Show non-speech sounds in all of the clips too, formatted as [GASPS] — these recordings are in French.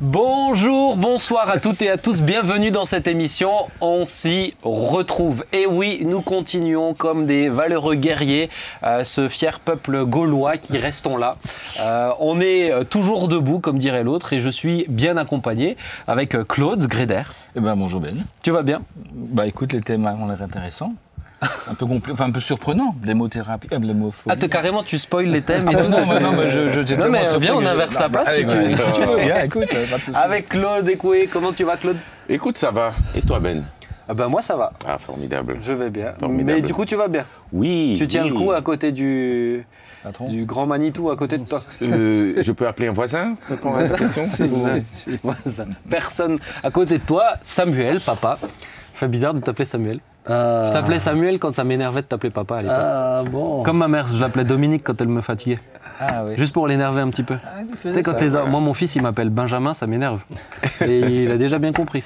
Bonjour, bonsoir à toutes et à tous, bienvenue dans cette émission. On s'y retrouve. Et oui, nous continuons comme des valeureux guerriers, euh, ce fier peuple gaulois qui restons là. Euh, on est euh, toujours debout, comme dirait l'autre, et je suis bien accompagné avec Claude Gréder. Eh ben bonjour Ben. Tu vas bien? Bah écoute, les thèmes ont l'air intéressants. Un peu compli- enfin un peu surprenant, l'hémothérapie, euh, l'hémophobie. Ah, te, carrément, tu spoil les thèmes et tout. non, mais non, mais je, je, Non, mais viens, on inverse la place, [LAUGHS] si tu veux. Si tu veux, viens, écoute, pas de souci. Avec Claude Écoué, comment tu vas Claude? Écoute, ça va. Et toi, Ben? Ah ben moi ça va, Ah, formidable. je vais bien. Formidable. Mais du coup tu vas bien? Oui. Tu tiens oui. le coup à côté du, Attends. du grand Manitou à côté de toi? Euh, je peux appeler un voisin? Pour la question. [LAUGHS] Personne à côté de toi, Samuel, papa. Ça fait bizarre de t'appeler Samuel. Ah, Je t'appelais Samuel quand ça m'énervait de t'appeler papa à l'époque. ah, bon. Comme ma mère, je l'appelais Dominique quand elle me fatiguait. Ah oui. Juste pour l'énerver un petit peu. Ah, tu sais, quand ça, les. Moi, mon fils, il m'appelle Benjamin, ça m'énerve. [LAUGHS] Et il a déjà bien compris.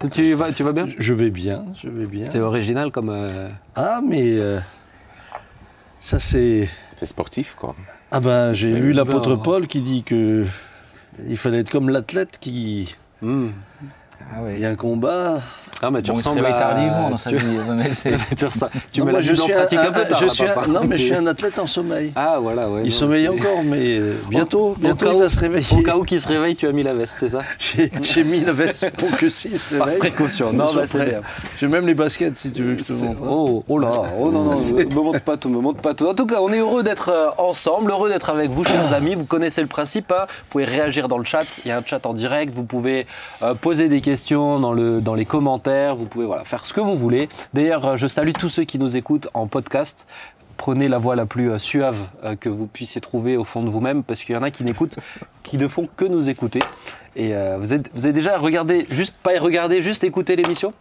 Tu, tu vas, tu vas bien? Je vais bien, je vais bien. C'est original comme. euh, Ah, mais euh, ça c'est. C'est sportif, quoi. Ah ben, j'ai lu l'apôtre Paul qui dit que il fallait être comme l'athlète qui. hmm. Ah Il y a un combat. Ah, mais tu Bon, ressembles à... tardivement dans sa tu... vie. mais c'est- [LAUGHS] tu, ressens- tu Non, mets moi, la je suis un, pratique un, peu tard, je là, suis un- non, mais je suis [LAUGHS] un athlète en sommeil. Ah, voilà, ouais. il non, sommeille encore, mais euh, [LAUGHS] bientôt, bientôt au il va se réveiller. Au cas où qu'il se réveille, tu as mis la veste, c'est ça J'ai mis la veste pour que s'il se Par réveille. précaution. Non, bah, c'est bien. J'ai même les baskets si tu veux que je te montre. Oh, oh là, oh non, non, me, me montre pas tout, me montre pas tout. En tout cas, on est heureux d'être euh, ensemble, heureux d'être avec vous, chers amis. Vous connaissez le principe, hein. vous pouvez réagir dans le chat, il y a un chat en direct, vous pouvez euh, poser des questions dans, le, dans les commentaires, vous pouvez voilà, faire ce que vous voulez. D'ailleurs, euh, je salue tous ceux qui nous écoutent en podcast. Prenez la voix la plus euh, suave euh, que vous puissiez trouver au fond de vous-même, parce qu'il y en a qui n'écoutent, [LAUGHS] qui ne font que nous écouter. Et euh, vous, êtes, vous avez déjà regardé, juste pas regarder, juste écouter l'émission?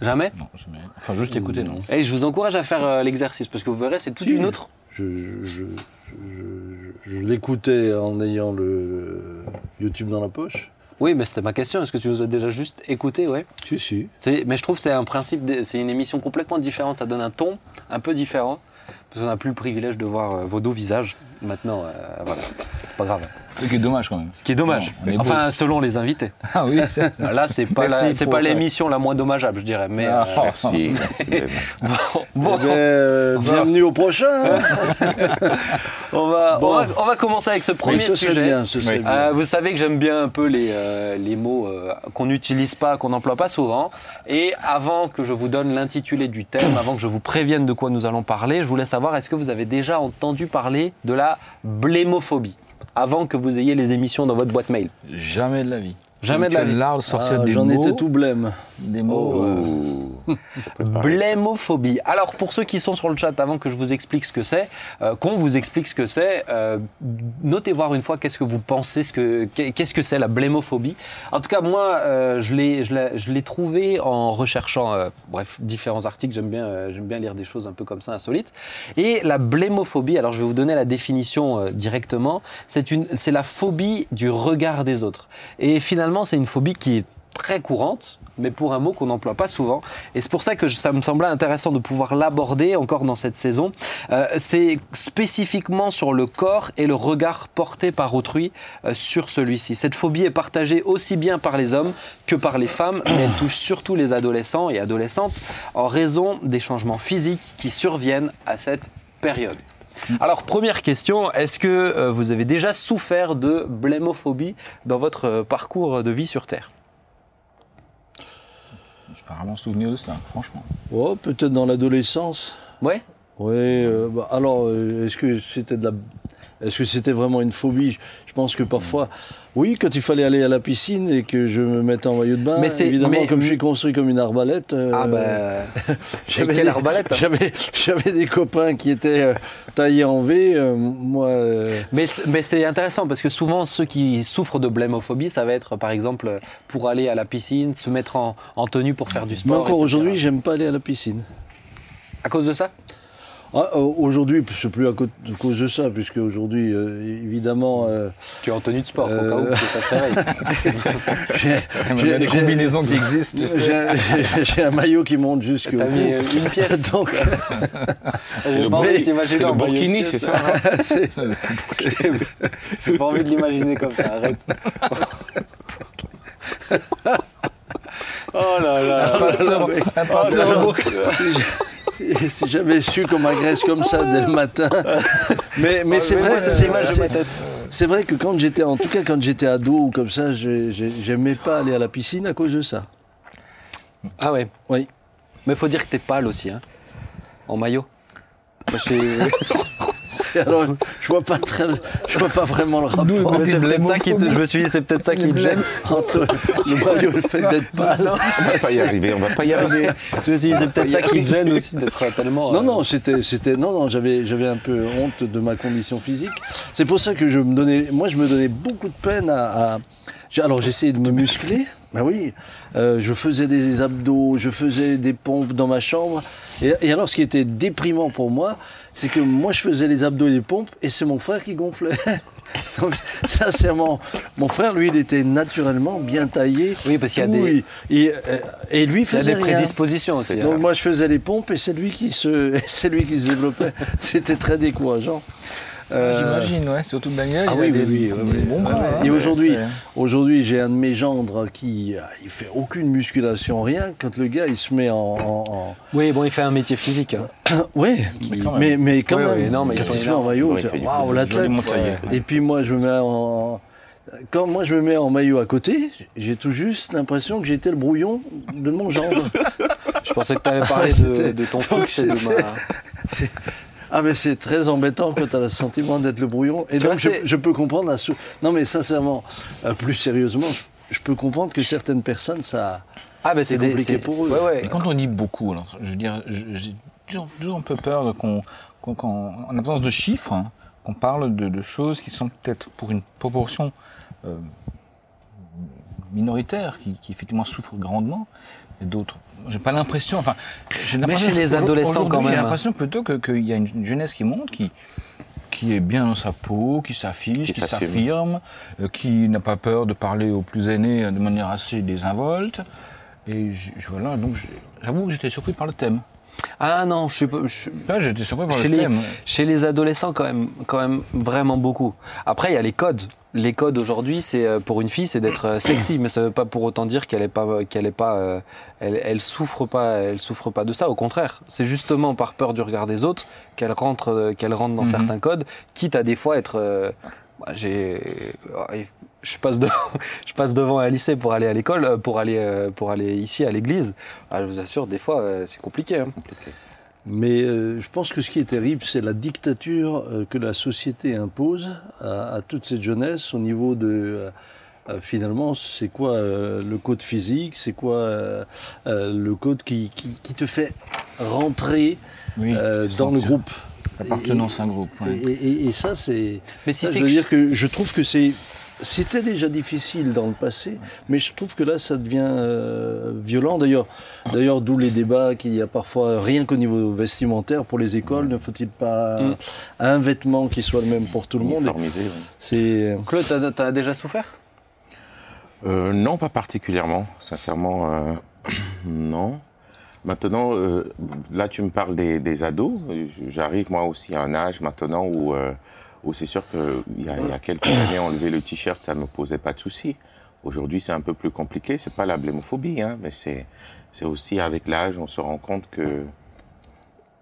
Jamais? Non, je mets- Enfin, juste écouter, non. et je vous encourage à faire euh, l'exercice parce que vous verrez, c'est toute Si. une autre. Je, je- je- je- je l'écoutais en ayant le YouTube dans la poche. Oui, mais c'était ma question. Est-ce que tu nous as déjà juste écouté? Ouais. Si, si. Mais je trouve que c'est un principe, de- c'est une émission complètement différente. Ça donne un ton un peu différent. Parce qu'on n'a plus le privilège de voir euh, vos deux visages. Maintenant, euh, voilà, pas grave. Ce qui est dommage quand même. Ce qui est dommage. Non, beau. enfin, selon les invités. [LAUGHS] Ah oui, c'est. [LAUGHS] Là, c'est pas, c'est pas l'émission la moins dommageable, je dirais. Mais Ah. euh, Merci. [LAUGHS] merci, bon, bon, Eh ben, euh, bienvenue au prochain. hein. on, va, on, Bon. va, on va commencer avec ce premier Oui, ce serait sujet. bien, ce serait Oui. bien. Euh, vous savez que j'aime bien un peu les, euh, les mots euh, qu'on n'utilise pas, qu'on n'emploie pas souvent. Et avant que je vous donne l'intitulé du thème, avant que je vous prévienne de quoi nous allons parler, je voulais savoir est-ce que vous avez déjà entendu parler de la blémophobie? Avant que vous ayez les émissions dans votre boîte mail Jamais de la vie. Jamais de la vie. l'art de sortir Ah, des J'en étais tout blême. Des mots. euh, [LAUGHS] Blémophobie. Alors pour ceux qui sont sur le chat, avant que je vous explique ce que c'est, euh, qu'on vous explique ce que c'est, euh, notez voir une fois qu'est-ce que vous pensez, ce que qu'est-ce que c'est la blémophobie. En tout cas moi, je l'ai je l'ai- trouvé en recherchant, bref, différents articles. J'aime bien j'aime bien lire des choses un peu comme ça insolites. Et la blémophobie, alors je vais vous donner la définition directement. C'est une c'est la phobie du regard des autres. Et finalement c'est une phobie qui est très courante, mais pour un mot qu'on n'emploie pas souvent. Et c'est pour ça que ça me semblait intéressant de pouvoir l'aborder encore dans cette saison. Euh, c'est spécifiquement sur le corps et le regard porté par autrui euh, sur celui-ci. Cette phobie est partagée aussi bien par les hommes que par les femmes, mais elle touche surtout les adolescents et adolescentes en raison des changements physiques qui surviennent à cette période. Alors, première question, est-ce que euh, vous avez déjà souffert de blémophobie dans votre parcours de vie sur Terre? Je peux rarement souvenir de ça, franchement. Oh, peut-être dans l'adolescence. Ouais Oui. euh, bah, alors, euh, est-ce que c'était de la, est-ce que c'était vraiment une phobie? Je pense que parfois, oui, quand il fallait aller à la piscine et que je me mettais en maillot de bain, Mais évidemment, mais- comme je suis construit comme une arbalète. euh, Ah bah. [LAUGHS] j'avais quelle des- arbalète hein J'avais, des copains qui étaient euh, taillés en V. euh, moi, Mais, c'est intéressant parce que souvent ceux qui souffrent de blémophobie, ça va être par exemple pour aller à la piscine, se mettre en, en tenue pour faire du sport. mais encore aujourd'hui, j'aime pas aller à la piscine. À cause de ça? Ah, euh, aujourd'hui, c'est plus à cause, de ça, puisque aujourd'hui, euh, évidemment, euh, Tu es en tenue de sport, au Euh, cas où que ça se réveille. [LAUGHS] j'ai- Il y a des combinaisons qui existent. j'ai un- maillot qui monte jusqu'au T'as mis une pièce. [LAUGHS] Donc, [LAUGHS] J'ai pas envie de t'imaginer C'est en le Burkini, c'est ça hein J'ai pas envie de l'imaginer comme ça, arrête. oh là là. Un pasteur, un pasteur Oh là au là. [LAUGHS] Si- j'avais su qu'on m'agresse comme ça dès le matin. [LAUGHS] Mais, mais c'est vrai, c'est c'est vrai que quand j'étais, en tout cas quand j'étais ado ou comme ça, j'aimais pas aller à la piscine à cause de ça. Ah ouais. Oui. Mais faut dire que t'es pâle aussi, hein. En maillot. [LAUGHS] [LAUGHS] Alors, je vois pas très, je vois pas vraiment le rapport côté c'est peut-être ça qui te-. Je me suis dit, c'est peut-être ça [LAUGHS] qui me gêne. entre le maillot et le fait d'être [LAUGHS] pâle. On va pas y arriver, on va pas y arriver. Je me suis dit, c'est peut-être ça qui te gêne aussi d'être tellement. Non, euh, non, c'était, c'était, non, non, j'avais, j'avais un peu honte de ma condition physique. C'est pour ça que je me donnais, moi, je me donnais beaucoup de peine à. à- j'ai- alors, j'essayais de me muscler. Ben oui, euh, je faisais des abdos, je faisais des pompes dans ma chambre. Et, et alors, ce qui était déprimant pour moi, c'est que moi, je faisais les abdos et les pompes, et c'est mon frère qui gonflait. [LAUGHS] Donc, sincèrement, mon frère, lui, il était naturellement bien taillé. Oui, parce qu'il y a des- il- il- euh, et lui Il y a faisait des rien. prédispositions aussi. Donc moi je faisais les pompes et c'est lui qui se, [LAUGHS] c'est lui qui se développait. C'était très décourageant. Euh, J'imagine, ouais. Surtout Daniel, Ah il oui, a des, oui, oui, des oui. bons bras. Ouais, hein. et aujourd'hui, j'ai un de mes gendres qui, euh, il fait aucune musculation, rien. Quand le gars il se met en, en- Oui, bon, il fait un métier physique. hein. [COUGHS] ouais, Mais quand même. mais mais quand Oui, même, oui, non, mais quand il se met en maillot, waouh l'athlète. Et puis moi je me mets en quand moi je me mets en maillot à côté, j'ai tout juste l'impression que j'étais le brouillon de mon gendre. [LAUGHS] Je pensais que tu allais parler [LAUGHS] de, C'était- de ton fils et de ma. Ah mais c'est très embêtant quand tu as le sentiment d'être le brouillon. Et Tu donc vois, je, peux comprendre la sou... Non mais sincèrement, euh, plus sérieusement, je, je peux comprendre que certaines personnes ça... Ah, ben C'est des- compliqué c'est- pour eux. Ouais, ouais. Mais quand on dit beaucoup, alors, je veux dire, j'ai toujours, toujours un peu peur qu'on, qu'on- qu'on- en absence de chiffres, hein, qu'on parle de, de choses qui sont peut-être pour une proportion euh, minoritaire, qui, qui effectivement souffrent grandement, et d'autres. J'ai pas l'impression, enfin, j'ai l'impression- chez les adolescents, quand J'ai même. l'impression plutôt que- qu'il y a une, une jeunesse qui monte, qui, qui est bien dans sa peau, qui s'affiche, Qui s'affirme, euh, qui n'a pas peur de parler aux plus aînés euh, de manière assez désinvolte. Et je, je- voilà, donc j'avoue que j'étais surpris par le thème. Ah non, je suis pas. je- Là, j'étais surpris par Chez le les, thème. chez les adolescents, quand même, quand même vraiment beaucoup. Après, il y a les codes. Les codes aujourd'hui, c'est euh, pour une fille, c'est d'être euh, sexy, mais ça veut pas pour autant dire qu'elle est pas, qu'elle est pas, euh, elle, elle souffre pas, elle souffre pas de ça. Au contraire, c'est justement par peur du regard des autres qu'elle rentre, qu'elle rentre dans Mhm. certains codes, quitte à des fois être. euh, bah, j'ai, je passe devant, [LAUGHS] je passe devant un lycée pour aller à l'école, pour aller, pour aller ici à l'église. Ah, je vous assure, des fois, c'est compliqué. hein. Mais euh, je pense que ce qui est terrible, c'est la dictature euh, que la société impose à, à toute cette jeunesse au niveau de... euh, finalement, c'est quoi le code physique C'est quoi le code qui, qui, qui te fait rentrer Oui, dans le groupe L'appartenance à un groupe. Et, ouais. et- et- et ça, c'est... Mais si c'est dire que je trouve que c'est... C'était déjà difficile dans le passé, mais je trouve que là, ça devient euh, violent. D'ailleurs, d'ailleurs, d'où les débats qu'il y a parfois, rien qu'au niveau vestimentaire pour les écoles, ne faut-il pas Mm. un vêtement qui soit le même pour tout le monde? Uniformisé, oui. C'est Claude, t'as, t'as déjà souffert? Euh, non, pas particulièrement. Sincèrement, euh, [CLEARS THROAT] non. Maintenant, euh, là, tu me parles des, des ados. J'arrive moi aussi à un âge maintenant où, où c'est sûr qu'il y, a- il y a quelques années, enlever le t-shirt, ça ne me posait pas de souci. Aujourd'hui, c'est un peu plus compliqué. C'est pas la blémophobie, hein, mais c'est c'est aussi avec l'âge, on se rend compte que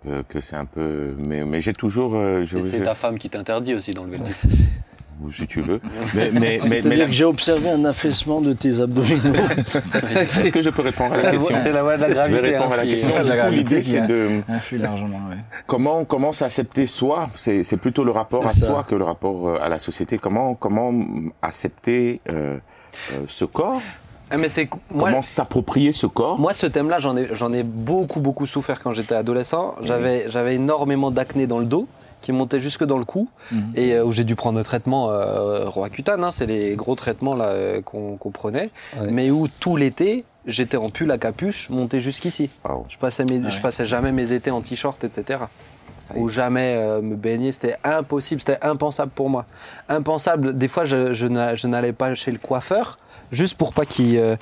que, que c'est un peu. Mais, mais j'ai toujours. euh, je, c'est je- ta femme qui t'interdit aussi d'enlever le t-shirt. [LAUGHS] si tu veux. Mais, mais, mais, la- que j'ai observé un affaissement de tes abdominaux. [LAUGHS] est-ce que je peux répondre à la question C'est la loi de la Je vais gravité. répondre hein, à la qui- question. L'idée, c'est de Influe largement, ouais. comment comment s'accepter soi? C'est c'est plutôt le rapport à ça. soi que le rapport euh, à la société. Comment comment accepter euh, euh, ce corps? Ah, mais c'est moi, Comment s'approprier ce corps? Moi, ce thème-là, j'en ai, j'en ai beaucoup, beaucoup souffert quand j'étais adolescent. J'avais, j'avais énormément d'acné dans le dos qui montait jusque dans le cou Mhm. et euh, où j'ai dû prendre un traitement euh, Roaccutane, hein, c'est les gros traitements là euh, qu'on, prenait, Ouais. mais où tout l'été j'étais en pull à capuche monté jusqu'ici. Wow. Je passais, mes, Ah je passais jamais mes étés en t-shirt, etc. ou jamais euh, me baigner. C'était impossible, c'était impensable pour moi. Impensable. Des fois, je n'allais pas chez le coiffeur. Juste pour pas qu'il euh,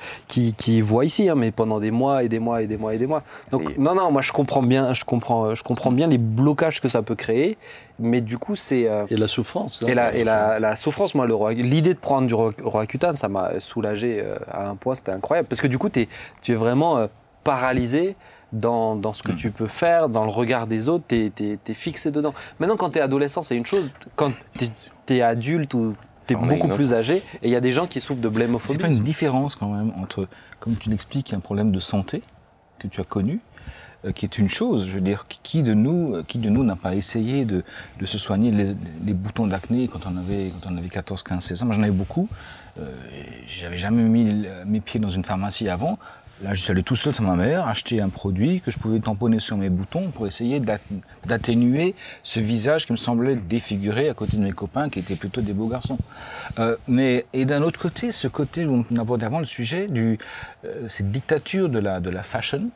voit ici, hein, mais pendant des mois et des mois et des mois et des mois. Donc Et- non, non, moi je comprends bien, je comprends, je comprends bien les blocages que ça peut créer, mais du coup c'est euh, Et la souffrance. hein. et la, et la, la souffrance, moi, le l'idée de prendre du ro- Roaccutane, ça m'a soulagé euh, à un point, c'était incroyable. Parce que du coup, tu es vraiment euh, paralysé dans, dans ce que tu peux faire, dans le regard des autres, tu es, fixé dedans. Maintenant, quand tu es adolescent, c'est une chose. Quand tu es, adulte ou tu es beaucoup plus âgé, et il y a des gens qui souffrent de C'est blémophobie. pas une différence quand même entre, comme tu l'expliques, un problème de santé que tu as connu, euh, qui est une chose. Je veux dire, qui- de nous, euh, qui de nous n'a pas essayé de, de se soigner les, les boutons d'acné quand on avait, quand on avait 14, 15, 16 ans. Moi, j'en avais beaucoup. Euh, J'avais jamais mis le- mes pieds dans une pharmacie avant. Là, je suis allé tout seul sans ma mère, acheter un produit que je pouvais tamponner sur mes boutons pour essayer d'at- d'atténuer ce visage qui me semblait défiguré à côté de mes copains qui étaient plutôt des beaux garçons. Euh, mais et d'un autre côté, ce côté où on abordait avant le sujet du euh, cette dictature de la de la fashion,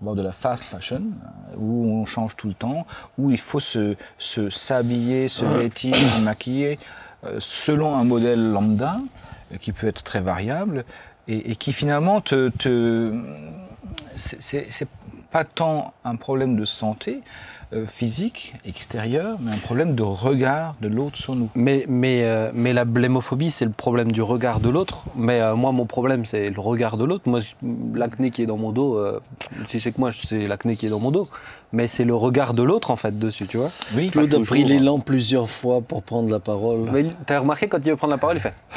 voire de la fast fashion, euh, où on change tout le temps, où il faut se se s'habiller, se vêtir, se maquiller euh, selon un modèle lambda euh, qui peut être très variable et, et qui finalement te, te c'est- pas tant un problème de santé euh, physique extérieure, mais un problème de regard de l'autre sur nous. Mais, mais, euh, mais la blémophobie, c'est le problème du regard de l'autre. Mais euh, moi, mon problème, c'est le regard de l'autre. Moi, l'acné qui est dans mon dos, euh, si c'est que moi, c'est l'acné qui est dans mon dos. Mais c'est le regard de l'autre, en fait, dessus, tu vois. Oui, Claude a pris l'élan plusieurs fois pour prendre la parole. Mais t'as remarqué, quand il veut prendre la parole, il fait... [GASPS]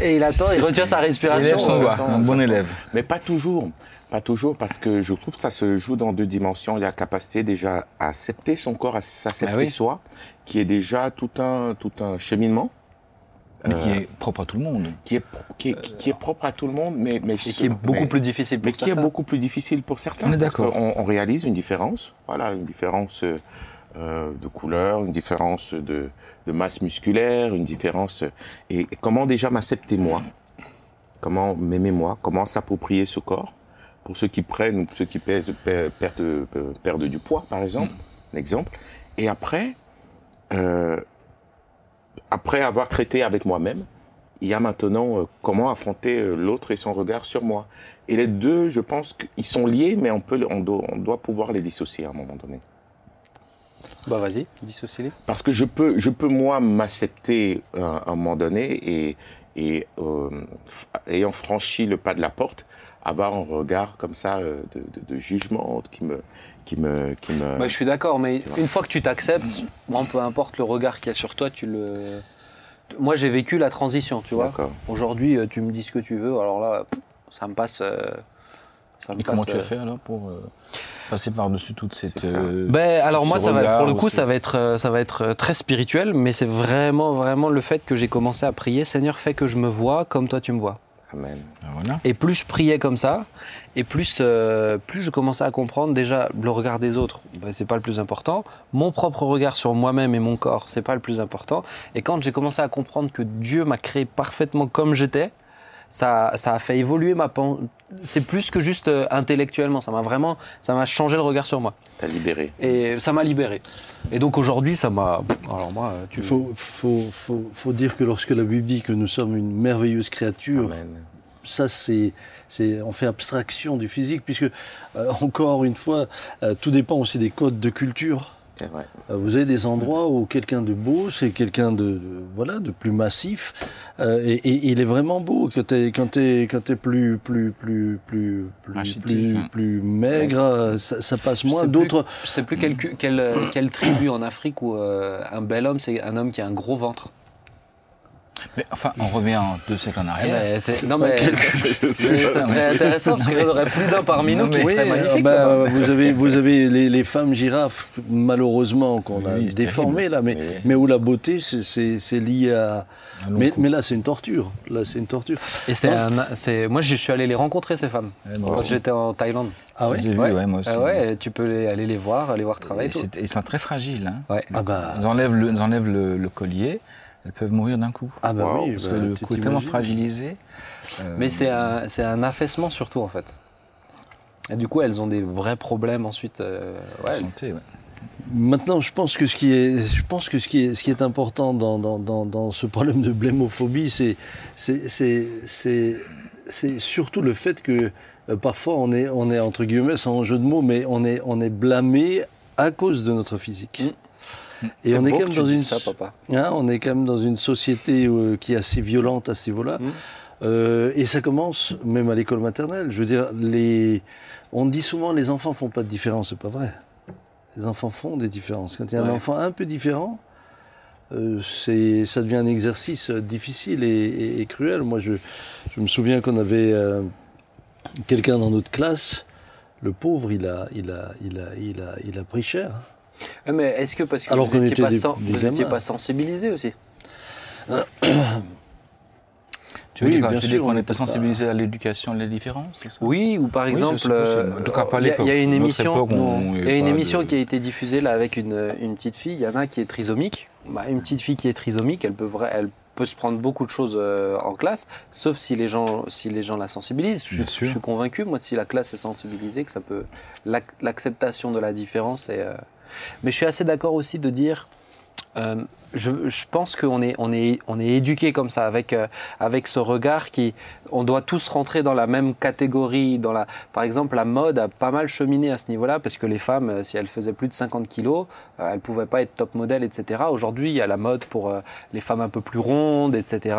Et il attend, il retient sa respiration. élève son doigt, attends, un bon élève. Mais pas toujours. Pas toujours, parce que je trouve que ça se joue dans deux dimensions. Il y a la capacité déjà à accepter son corps, à s'accepter Ah oui. soi, qui est déjà tout un, tout un cheminement. mais qui Euh, est propre à tout le monde. qui est, qui est, qui- qui est propre à tout le monde, mais, mais Et qui est beaucoup plus difficile pour mais qui est beaucoup plus difficile pour certains. On est d'accord. On, réalise une différence, voilà, une différence euh, euh, de couleur, une différence de, de masse musculaire, une différence. Et, et comment déjà m'accepter moi? Comment m'aimer moi? Comment s'approprier ce corps? Pour ceux qui prennent, ceux qui pèsent, per- perdent, euh, perdent du poids, par exemple, un exemple. Et après, euh, après avoir traité avec moi-même, il y a maintenant euh, comment affronter euh, l'autre et son regard sur moi. Et les deux, je pense qu'ils sont liés, mais on, peut, on doit pouvoir les dissocier à un moment donné. Bah vas-y, dissocie-les. Parce que je peux, je peux moi m'accepter euh, à un moment donné et, et euh, ayant franchi le pas de la porte, avoir un regard comme ça euh, de, de- de jugement qui me, qui me, qui me. Bah, je suis d'accord, mais une fois que tu t'acceptes, moi, peu importe le regard qu'il y a sur toi, tu le. Moi, j'ai vécu la transition, tu vois. D'accord. Aujourd'hui, tu me dis ce que tu veux, alors là, ça me passe. euh, Et comment tu as fait alors pour euh, passer par-dessus toute cette... Euh, Ben, alors moi, ça va, pour le coup, ça va être, euh, ça va être très spirituel, mais c'est vraiment, vraiment le fait que j'ai commencé à prier. Seigneur, fais que je me vois comme toi tu me vois. Amen. ben voilà. Et plus je priais comme ça, et plus, euh, plus je commençais à comprendre déjà le regard des autres, ben, c'est pas le plus important. Mon propre regard sur moi-même et mon corps, c'est pas le plus important. Et quand j'ai commencé à comprendre que Dieu m'a créé parfaitement comme j'étais, ça, ça a fait évoluer ma pensée. C'est plus que juste euh, intellectuellement, ça m'a vraiment, ça m'a changé le regard sur moi. T'as libéré. Et ça m'a libéré. Et donc aujourd'hui, ça m'a. Alors moi, euh, tu Il faut, faut, faut, faut dire que lorsque la Bible dit que nous sommes une merveilleuse créature, Amen. ça c'est, c'est, on fait abstraction du physique, puisque euh, encore une fois, euh, tout dépend aussi des codes de culture. Vrai. Euh, Vous avez des endroits où quelqu'un de beau, c'est quelqu'un de, de- voilà de plus massif, euh, et, et il est vraiment beau. Quand t'es quand t'es quand t'es plus plus plus plus plus plus, hein. plus maigre, euh, ça, ça passe moins. D'autres, Je sais plus quelle, quelle, quelle tribu en Afrique où euh, un bel homme, c'est un homme qui a un gros ventre. Mais enfin, on revient deux siècles en Eh arrière. ben, c'est- non mais, [LAUGHS] ça [LAUGHS] serait intéressant parce qu'il y en aurait plus d'un parmi nous qui oui, serait magnifique. bah, vous avez vous avez [LAUGHS] les, les femmes girafes malheureusement qu'on a Oui, déformées là, mais Oui. mais où la beauté c'est- lié à mais, là c'est une torture. Là c'est une torture. Et c'est un, moi je suis allé les rencontrer ces femmes quand j'étais en Thaïlande. Ah ouais. Vu, Ouais. ouais, moi aussi. Ah ouais, tu peux aller les voir, aller voir travailler. Ils sont très fragiles. Hein. Ah bah Ils enlèvent, le, ils enlèvent le, le collier, elles peuvent mourir d'un coup. ah bah Wow, oui. Parce bah, que le cou est tellement fragilisé. euh, Mais c'est un, affaissement surtout en fait. Et du coup, elles ont des vrais problèmes ensuite. euh, ouais, santé, ouais. Maintenant, je pense que ce qui est, je pense que ce qui est, ce qui est important dans, dans, dans, dans ce problème de blémophobie, c'est, c'est, c'est, c'est, c'est surtout le fait que euh, parfois on est, on est entre guillemets, sans jeu de mots, mais on est, on est blâmé à cause de notre physique. Mm. Et on est quand même dans une, ça, papa. Hein, on est quand même dans une société euh, qui est assez violente à ce niveau-là. Mm. Euh, et ça commence même à l'école maternelle. Je veux dire, les... on dit souvent les enfants font pas de différence, c'est pas vrai. Les enfants font des différences. Quand il y a un enfant un peu différent, euh, c'est, ça devient un exercice difficile et, et- et cruel. Moi, je, je me souviens qu'on avait euh, quelqu'un dans notre classe. Le pauvre, il a, il a, il a, il a, il a pris cher. Ouais, Mais est-ce que parce que Alors vous n'étiez pas, sen- sensibilisé aussi [COUGHS] Tu veux Oui, dire, bien tu dis qu'on était sensibilisé à l'éducation et les différences Oui, ou par Oui, exemple, euh, il y a- y, une émission, il y a une de- qui a été diffusée là avec une, une petite fille. Il y en a qui est trisomique. Bah, une petite fille qui est trisomique, elle peut, vra- elle peut se prendre beaucoup de choses euh, en classe, sauf si les gens, si les gens la sensibilisent. Je, je suis convaincu, moi, si la classe est sensibilisée, que ça peut l'ac- l'acceptation de la différence. est, euh, Mais je suis assez d'accord aussi de dire. euh, je, je pense qu'on est, on est, on est éduqué comme ça, avec, euh, avec ce regard qui, on doit tous rentrer dans la même catégorie. Dans la, par exemple, la mode a pas mal cheminé à ce niveau-là, parce que les femmes, euh, si elles faisaient plus de 50 kilos, euh, elles pouvaient pas être top modèle, etc. Aujourd'hui, il y a la mode pour les femmes un peu plus rondes, etc.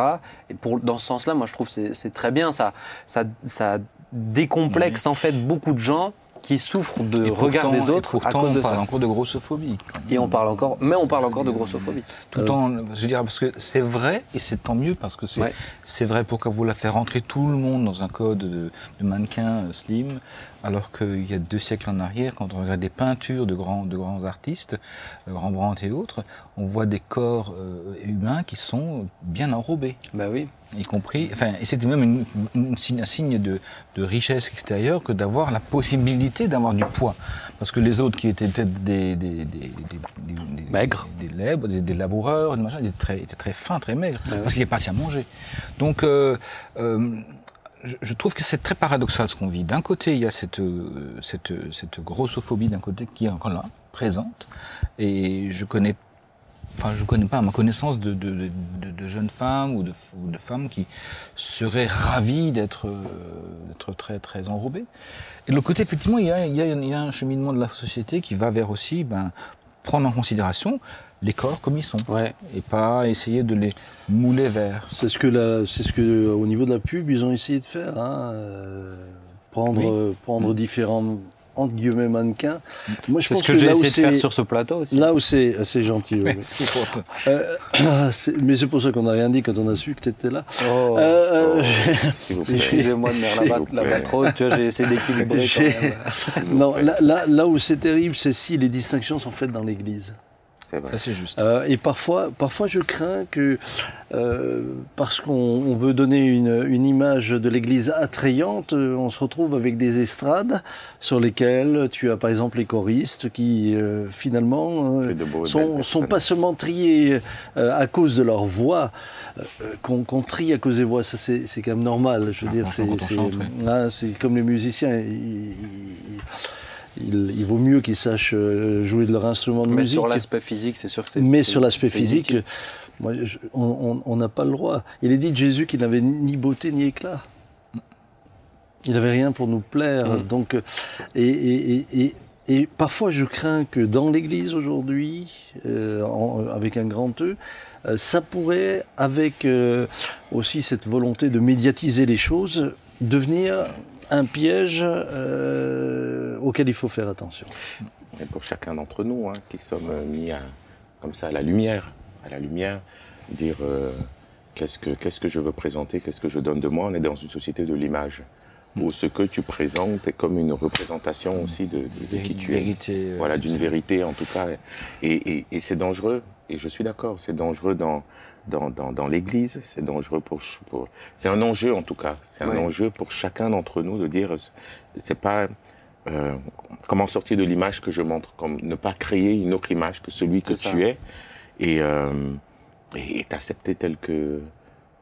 Et pour, dans ce sens-là, moi, je trouve que c'est- c'est très bien. Ça, ça, ça décomplexe en fait beaucoup de gens qui souffrent de Et regard pourtant- des et autres pourtant, à cause de on parle ça. encore de grossophobie. Et on parle encore, mais on parle encore de grossophobie. Tout en, je veux dire, parce que c'est vrai, et c'est tant mieux, parce que c'est Ouais. c'est vrai pour que vous la faire rentrer tout le monde dans un code de, de mannequin euh, slim, alors qu'il y a deux siècles en arrière, quand on regarde des peintures de grands, de grands artistes, euh, Rembrandt et autres, on voit des corps euh, humains qui sont bien enrobés Bah oui. y compris, enfin, et c'était même une, une signe- un signe de, de richesse extérieure que d'avoir la possibilité d'avoir du poids. Parce que les autres qui étaient peut-être des, des, des, des, des- des- Maigres. des, lèbres, des, des laboureurs, des machins, ils étaient très, étaient très fins, très maigres, ouais. parce qu'il n'y avait pas assez à manger. Donc, euh, euh, je, trouve que c'est très paradoxal ce qu'on vit. D'un côté, il y a cette, euh, cette, cette grossophobie d'un côté qui est encore là, présente, et je connais enfin, je connais pas à ma connaissance de, de, de, jeunes femmes ou de, ou de femmes qui seraient ravies d'être euh, d'être très très enrobées. Et de l'autre côté, effectivement, il y, a, il, y a, il y a un cheminement de la société qui va vers aussi ben, prendre en considération les corps comme ils sont Ouais. et pas essayer de les mouler vers. C'est ce que la, c'est ce que au niveau de la pub ils ont essayé de faire, hein, euh, prendre, Oui. euh, prendre différents entre guillemets mannequins. Moi je C'est pense ce que, j'ai là où essayé de faire c'est- sur ce plateau aussi. Là où c'est c'est gentil. Euh, [COUGHS] c'est- mais c'est pour ça qu'on n'a rien dit quand on a su que tu étais là. Oh. Euh, euh, [LAUGHS] S'il vous plaît. Excusez-moi de me la la trop, tu vois, j'ai essayé d'équilibrer [LAUGHS] quand J'ai- même. [LAUGHS] non, là, là, là où c'est terrible, c'est si les distinctions sont faites dans l'Église. C'est vrai. Ça c'est juste. Euh, et parfois, parfois, je crains que euh, parce qu'on on veut donner une, une image de l'Église attrayante, euh, on se retrouve avec des estrades sur lesquelles tu as par exemple les choristes qui euh, finalement euh, sont, sont pas seulement triés euh, à cause de leur voix, euh, qu'on qu'on trie à cause des voix, ça c'est c'est quand même normal. Je veux Ah, dire, c'est on c'est- chante, c'est comme les musiciens. ils- ils- il, il vaut mieux qu'ils sachent euh, jouer de leur instrument de Mais musique. sur l'aspect physique, c'est sûr que c'est. Mais sur l'aspect physique, moi, je- on- n'a pas le droit. Il est dit de Jésus qu'il n'avait ni beauté ni éclat. Il n'avait rien pour nous plaire. Mm. Donc, euh, et, et, et, et, et parfois, je crains que dans l'Église aujourd'hui, euh, avec un grand E, euh, ça pourrait, avec euh, aussi cette volonté de médiatiser les choses, devenir un piège euh, auquel il faut faire attention. Et pour chacun d'entre nous, hein, qui sommes mis à, comme ça à la lumière, à la lumière, dire euh, qu'est-ce que qu'est-ce que je veux présenter, qu'est-ce que je donne de moi. On est dans une société de l'image où ce que tu présentes est comme une représentation aussi de, de- de qui tu es. vérité. euh, Voilà, d'une vérité en tout cas. Et, et- et c'est dangereux, et je suis d'accord, c'est dangereux dans, dans, dans, dans l'Église, c'est dangereux pour... pour c'est un enjeu en tout cas, c'est un Ouais. enjeu pour chacun d'entre nous de dire, c'est pas... euh, comment sortir de l'image que je montre, comme ne pas créer une autre image que celui que ça. tu es, et, euh, et t'accepter tel que,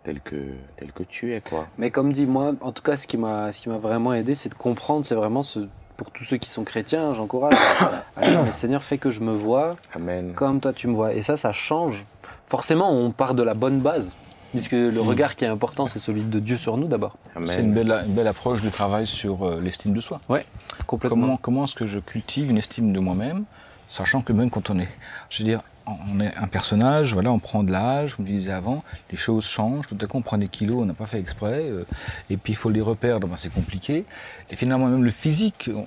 tel, que, tel que tu es, quoi. Mais comme dit moi, en tout cas, ce qui m'a, ce qui m'a vraiment aidé, c'est de comprendre, c'est vraiment ce, pour tous ceux qui sont chrétiens, j'encourage mais Seigneur, fais que je me vois Amen. comme toi tu me vois. Et ça, ça change. Forcément, on part de la bonne base, puisque le regard qui est important, c'est celui de Dieu sur nous d'abord. C'est une belle, une belle approche du travail sur euh, l'estime de soi. Ouais, complètement. Comment, comment est-ce que je cultive une estime de moi-même, sachant que même quand on est, je veux dire, on est un personnage, voilà, on prend de l'âge, comme je disais avant, les choses changent, tout à coup on prend des kilos, on n'a pas fait exprès, euh, et puis il faut les reperdre, ben, c'est compliqué. Et finalement même le physique, on, euh,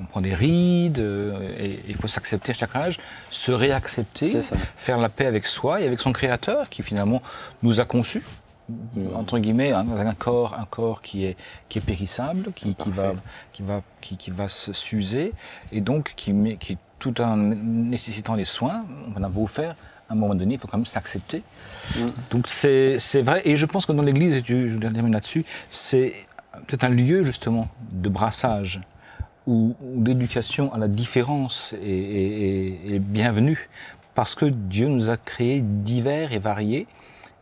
on prend des rides, euh, et il faut s'accepter à chaque âge, se réaccepter, faire la paix avec soi et avec son créateur qui finalement nous a conçus entre guillemets un, un corps un corps qui est qui est périssable qui, qui va qui va qui, qui va se- s'user et donc qui met- qui tout en nécessitant les soins on a beau faire à un moment donné il faut quand même s'accepter. Donc c'est vrai. Et je pense que dans l'église et tu- je termine là-dessus c'est peut-être un lieu justement de brassage ou, ou d'éducation à la différence est- est- est bienvenue. Parce que Dieu nous a créés divers et variés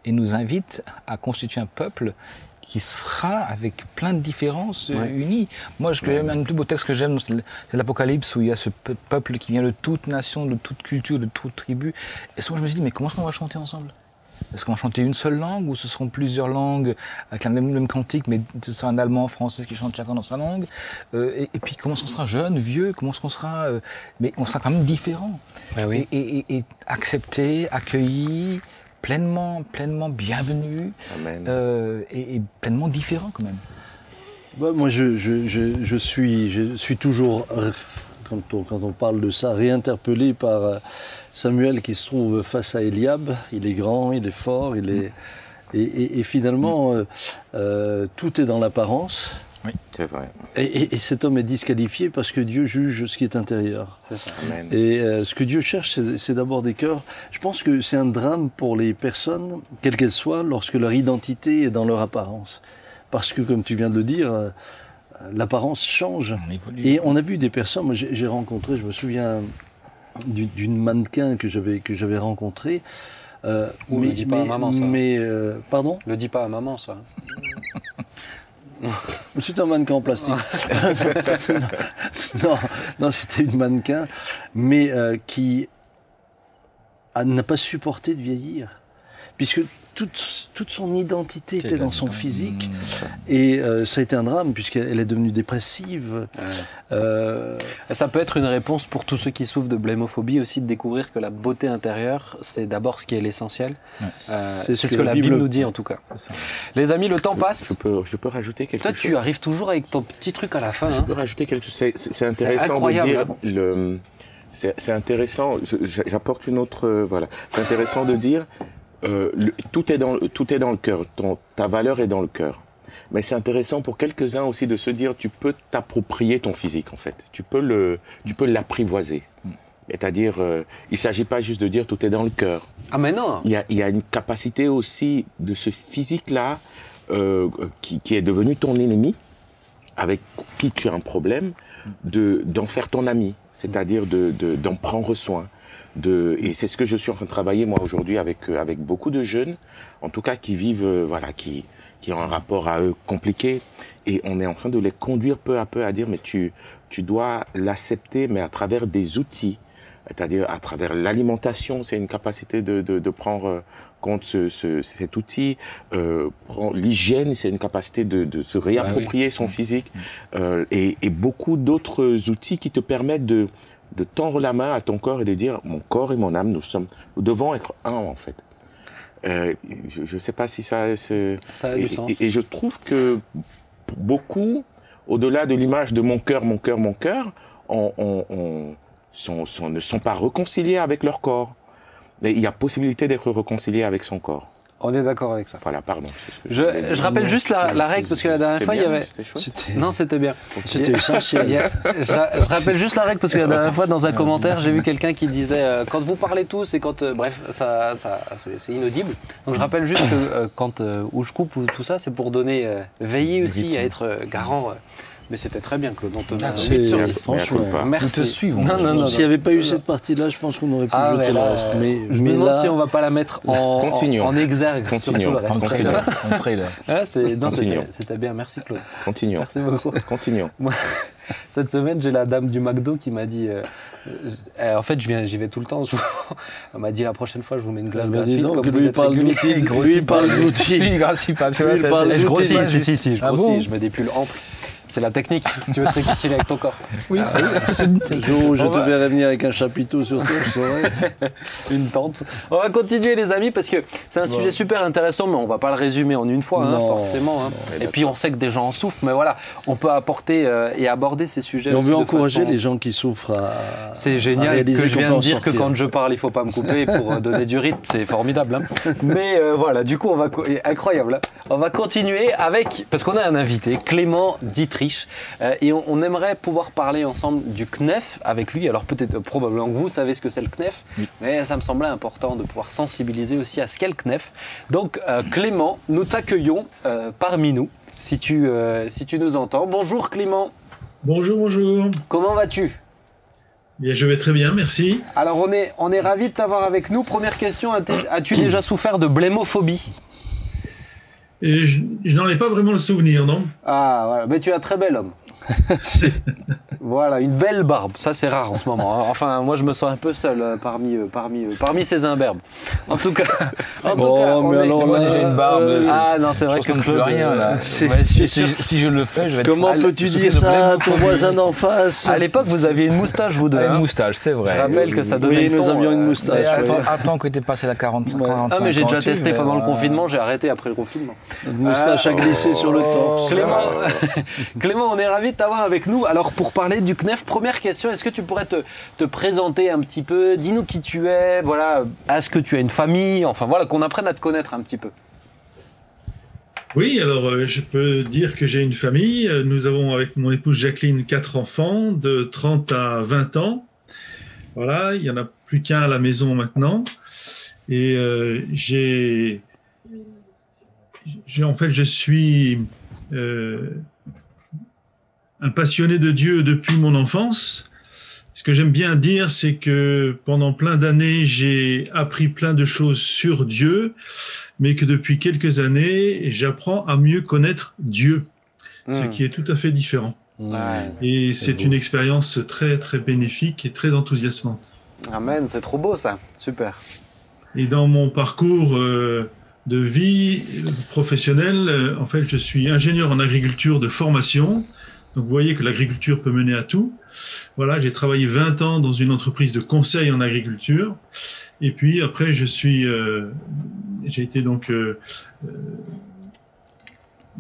et nous invite à constituer un peuple qui sera avec plein de différences euh, Ouais. unies. Moi, ce que j'aime, un des plus beaux textes que j'aime, c'est l'Apocalypse où il y a ce pe- peuple qui vient de toute nation, de toute culture, de toute tribu. Et souvent, je me suis dit, mais comment est-ce qu'on va chanter ensemble? Est-ce qu'on va chanter une seule langue ou ce seront plusieurs langues avec la même, même cantique, mais ce sera un allemand, un français qui chante chacun dans sa langue? Euh, et, et puis comment est-ce qu'on sera jeune, vieux Comment est-ce qu'on sera euh, Mais on sera quand même différent. Ouais, oui. Et, et- et- et accepté, accueilli, pleinement, pleinement bienvenu Amen. euh, et, et pleinement différent quand même. Bah, moi, je, je, je, je suis, je suis toujours, quand on, quand on parle de ça, réinterpellé par euh, Samuel qui se trouve face à Eliab. Il est grand, il est fort, il est. Et, et- et finalement, euh, euh, tout est dans l'apparence. C'est vrai. Et, et- et cet homme est disqualifié parce que Dieu juge ce qui est intérieur. Amen. Et euh, ce que Dieu cherche, c'est- c'est d'abord des cœurs. Je pense que c'est un drame pour les personnes, quelles qu'elles soient, lorsque leur identité est dans leur apparence. Parce que, comme tu viens de le dire, euh, l'apparence change. On évolue. Et on a vu des personnes, moi j'ai j'ai rencontré, je me souviens d'une mannequin que j'avais que j'avais rencontrée. Euh, Ouh, ne dis pas à maman, ça. mais, euh, pardon? Le dis pas à maman, ça. [LAUGHS] C'est un mannequin en plastique. [LAUGHS] non, non c'était une mannequin, mais euh, qui n'a pas supporté de vieillir, puisque toute, toute son identité était dans son physique, et euh, ça a été un drame, puisqu'elle est devenue dépressive. Euh, Ça peut être une réponse pour tous ceux qui souffrent de blémophobie aussi, de découvrir que la beauté intérieure, c'est d'abord ce qui est l'essentiel. Euh, c'est ce, que, la Bible, nous dit en tout cas. Les amis, le temps passe. Je peux, je peux rajouter quelque Toi, chose tu arrives toujours avec ton petit truc à la fin. Je hein. peux rajouter quelque chose. C'est- intéressant de dire hein. le. C'est intéressant. J'apporte une autre. euh, voilà. C'est intéressant de dire euh, le- tout est dans le- tout est dans le cœur. Ton- Ta valeur est dans le cœur. Mais c'est intéressant pour quelques-uns aussi de se dire tu peux t'approprier ton physique en fait. Tu peux le tu peux l'apprivoiser. C'est-à-dire, euh, il s'agit pas juste de dire tout est dans le cœur. Ah, mais non Il y a, il y a une capacité aussi de ce physique-là euh, qui, qui est devenu ton ennemi, avec qui tu as un problème, de d'en faire ton ami, c'est-à-dire de de- d'en prendre soin. De, et c'est ce que je suis en train de travailler moi aujourd'hui avec euh, avec beaucoup de jeunes, en tout cas qui vivent euh, voilà qui qui ont un rapport à eux compliqué et on est en train de les conduire peu à peu à dire mais tu tu dois l'accepter mais à travers des outils c'est-à-dire à travers l'alimentation, c'est une capacité de, de, de prendre euh, compte ce, ce, cet outil. Euh, L'hygiène, c'est une capacité de, de se réapproprier son physique. Euh, et, et beaucoup d'autres outils qui te permettent de, de tendre la main à ton corps et de dire mon corps et mon âme, nous sommes, nous devons être un en fait. Euh, je ne sais pas si ça, Ça a du et, sens. et- et je trouve que beaucoup, au-delà de l'image de mon cœur, mon cœur, mon cœur, on, on- on- sont- sont- ne sont pas réconciliés avec leur corps. Et il y a possibilité d'être réconcilié avec son corps. On est d'accord avec ça. Voilà, pardon. c'est ce que je Je, rappelle juste la, la règle, parce que la dernière fois, il y avait... c'était Non, c'était bien. c'était essentiel. je, ra- je rappelle juste la règle parce que la [LAUGHS] dernière fois dans un commentaire j'ai vu quelqu'un qui disait euh, quand vous parlez tous et quand euh, bref ça, ça c'est c'est inaudible donc je rappelle juste que euh, quand euh, où je coupe ou tout ça c'est pour donner euh, veiller aussi à être euh, garant euh, Mais c'était très bien, Claude. On te met un C'est- 8 sur Mais 10. franchement. Merci. Ils te suivent, Non, on- non, non. S'il n'y avait pas eu cette partie-là, je pense qu'on aurait pu Ah, jeter mais le reste. Mais, je me mais demande là, si on va pas la mettre en, en, Continuons. en exergue, Continuons. surtout le En reste. trailer. En trailer. Ah, c'était Continuons. c'était bien, merci Claude. Continuons. Merci beaucoup. Continuons. [LAUGHS] Cette semaine, j'ai la dame du McDo qui m'a dit. euh, euh, en fait, je viens, j'y vais tout le temps. [LAUGHS] Elle m'a dit la prochaine fois, je vous mets une glace gratuite. donc, comme lui, il êtes parle d'outils. Il [LAUGHS] Lui, grossit il parle d'outils. Il grossit pas. je grossis, si, si, si, je Ah grossis, je mets des pulls amples. C'est la technique, si tu veux te réconcilier avec ton corps. Oui, c'est c'est jour où je te verrai venir avec un chapiteau sur toi, je saurais. [LAUGHS] Une tente. On va continuer, les amis, parce que c'est un Bon. sujet super intéressant, mais on va pas le résumer en une fois, hein, forcément. hein. non. Et puis, on sait que des gens en souffrent, mais voilà, on peut apporter euh, et aborder ces sujets. Et on veut de encourager façon- les gens qui souffrent à. C'est à génial réaliser que je viens de dire que quand je parle, il faut pas me couper pour euh, donner du rythme, c'est formidable. hein. Mais euh, voilà, du coup, on va incroyable. hein. On va continuer avec parce qu'on a un invité, Clément Dietrich, euh, et on, on aimerait pouvoir parler ensemble du CNEF avec lui. Alors peut-être euh, probablement que vous savez ce que c'est le CNEF, mais ça me semblait important de pouvoir sensibiliser aussi à ce qu'est le CNEF. Donc euh, Clément, nous t'accueillons euh, parmi nous. Si tu, euh, si tu nous entends. Bonjour Clément, Bonjour, bonjour. comment vas-tu? Bien, je vais très bien, merci. Alors on est, on est ravis de t'avoir avec nous. Première question, as-tu as-tu déjà souffert de blémophobie? Et je, je n'en ai pas vraiment le souvenir, non? Ah voilà, mais tu es un très bel homme. [LAUGHS] voilà, une belle barbe, ça c'est rare en ce moment. hein. Enfin, moi je me sens un peu seul euh, parmi, euh, parmi, euh, parmi ces imberbes. En tout cas, [LAUGHS] en tout Oh, cas, on mais est- alors Moi, si j'ai une barbe, euh, c'est- Ah non, c'est vrai je que plus Claude, rien là. Ouais, si, si- si je le fais, je vais être. Comment Ah, peux-tu dire ça à ton voisin d'en face À l'époque, vous aviez une moustache, vous deux. Ah, hein. Une moustache, c'est Je vrai. rappelle que ça donnait Oui, nous ton, avions une moustache. Attends, attends que tu passé la 45, Ouais. 45 Ah mais j'ai déjà 48, testé pendant le confinement, j'ai arrêté après le confinement. Une moustache Ah, à glisser sur le torse. Clément, [LAUGHS] Clément, on est ravis de t'avoir avec nous. Alors, pour parler du CNEF, première question, est-ce que tu pourrais te, te présenter un petit peu? Dis-nous qui tu es, voilà, est-ce que tu as une famille? Enfin, voilà, qu'on apprenne à te connaître un petit peu. Oui, alors euh, je peux dire que j'ai une famille. Euh, Nous avons avec mon épouse Jacqueline quatre enfants de 30 à 20 ans. Voilà, il y en a plus qu'un à la maison maintenant. Et euh, j'ai, en fait, je suis un passionné de Dieu depuis mon enfance. Ce que j'aime bien dire, c'est que pendant plein d'années, j'ai appris plein de choses sur Dieu, mais que depuis quelques années, j'apprends à mieux connaître Dieu, ce Hmm. qui est tout à fait différent. Ouais. Et C'est une expérience très, très bénéfique et très enthousiasmante. Amen, c'est trop beau ça, super. Et dans mon parcours euh, de vie professionnelle, euh, en fait, je suis ingénieur en agriculture de formation. Donc, vous voyez que l'agriculture peut mener à tout. Voilà, j'ai travaillé 20 ans dans une entreprise de conseil en agriculture. Et puis après, je suis, euh, j'ai été donc euh,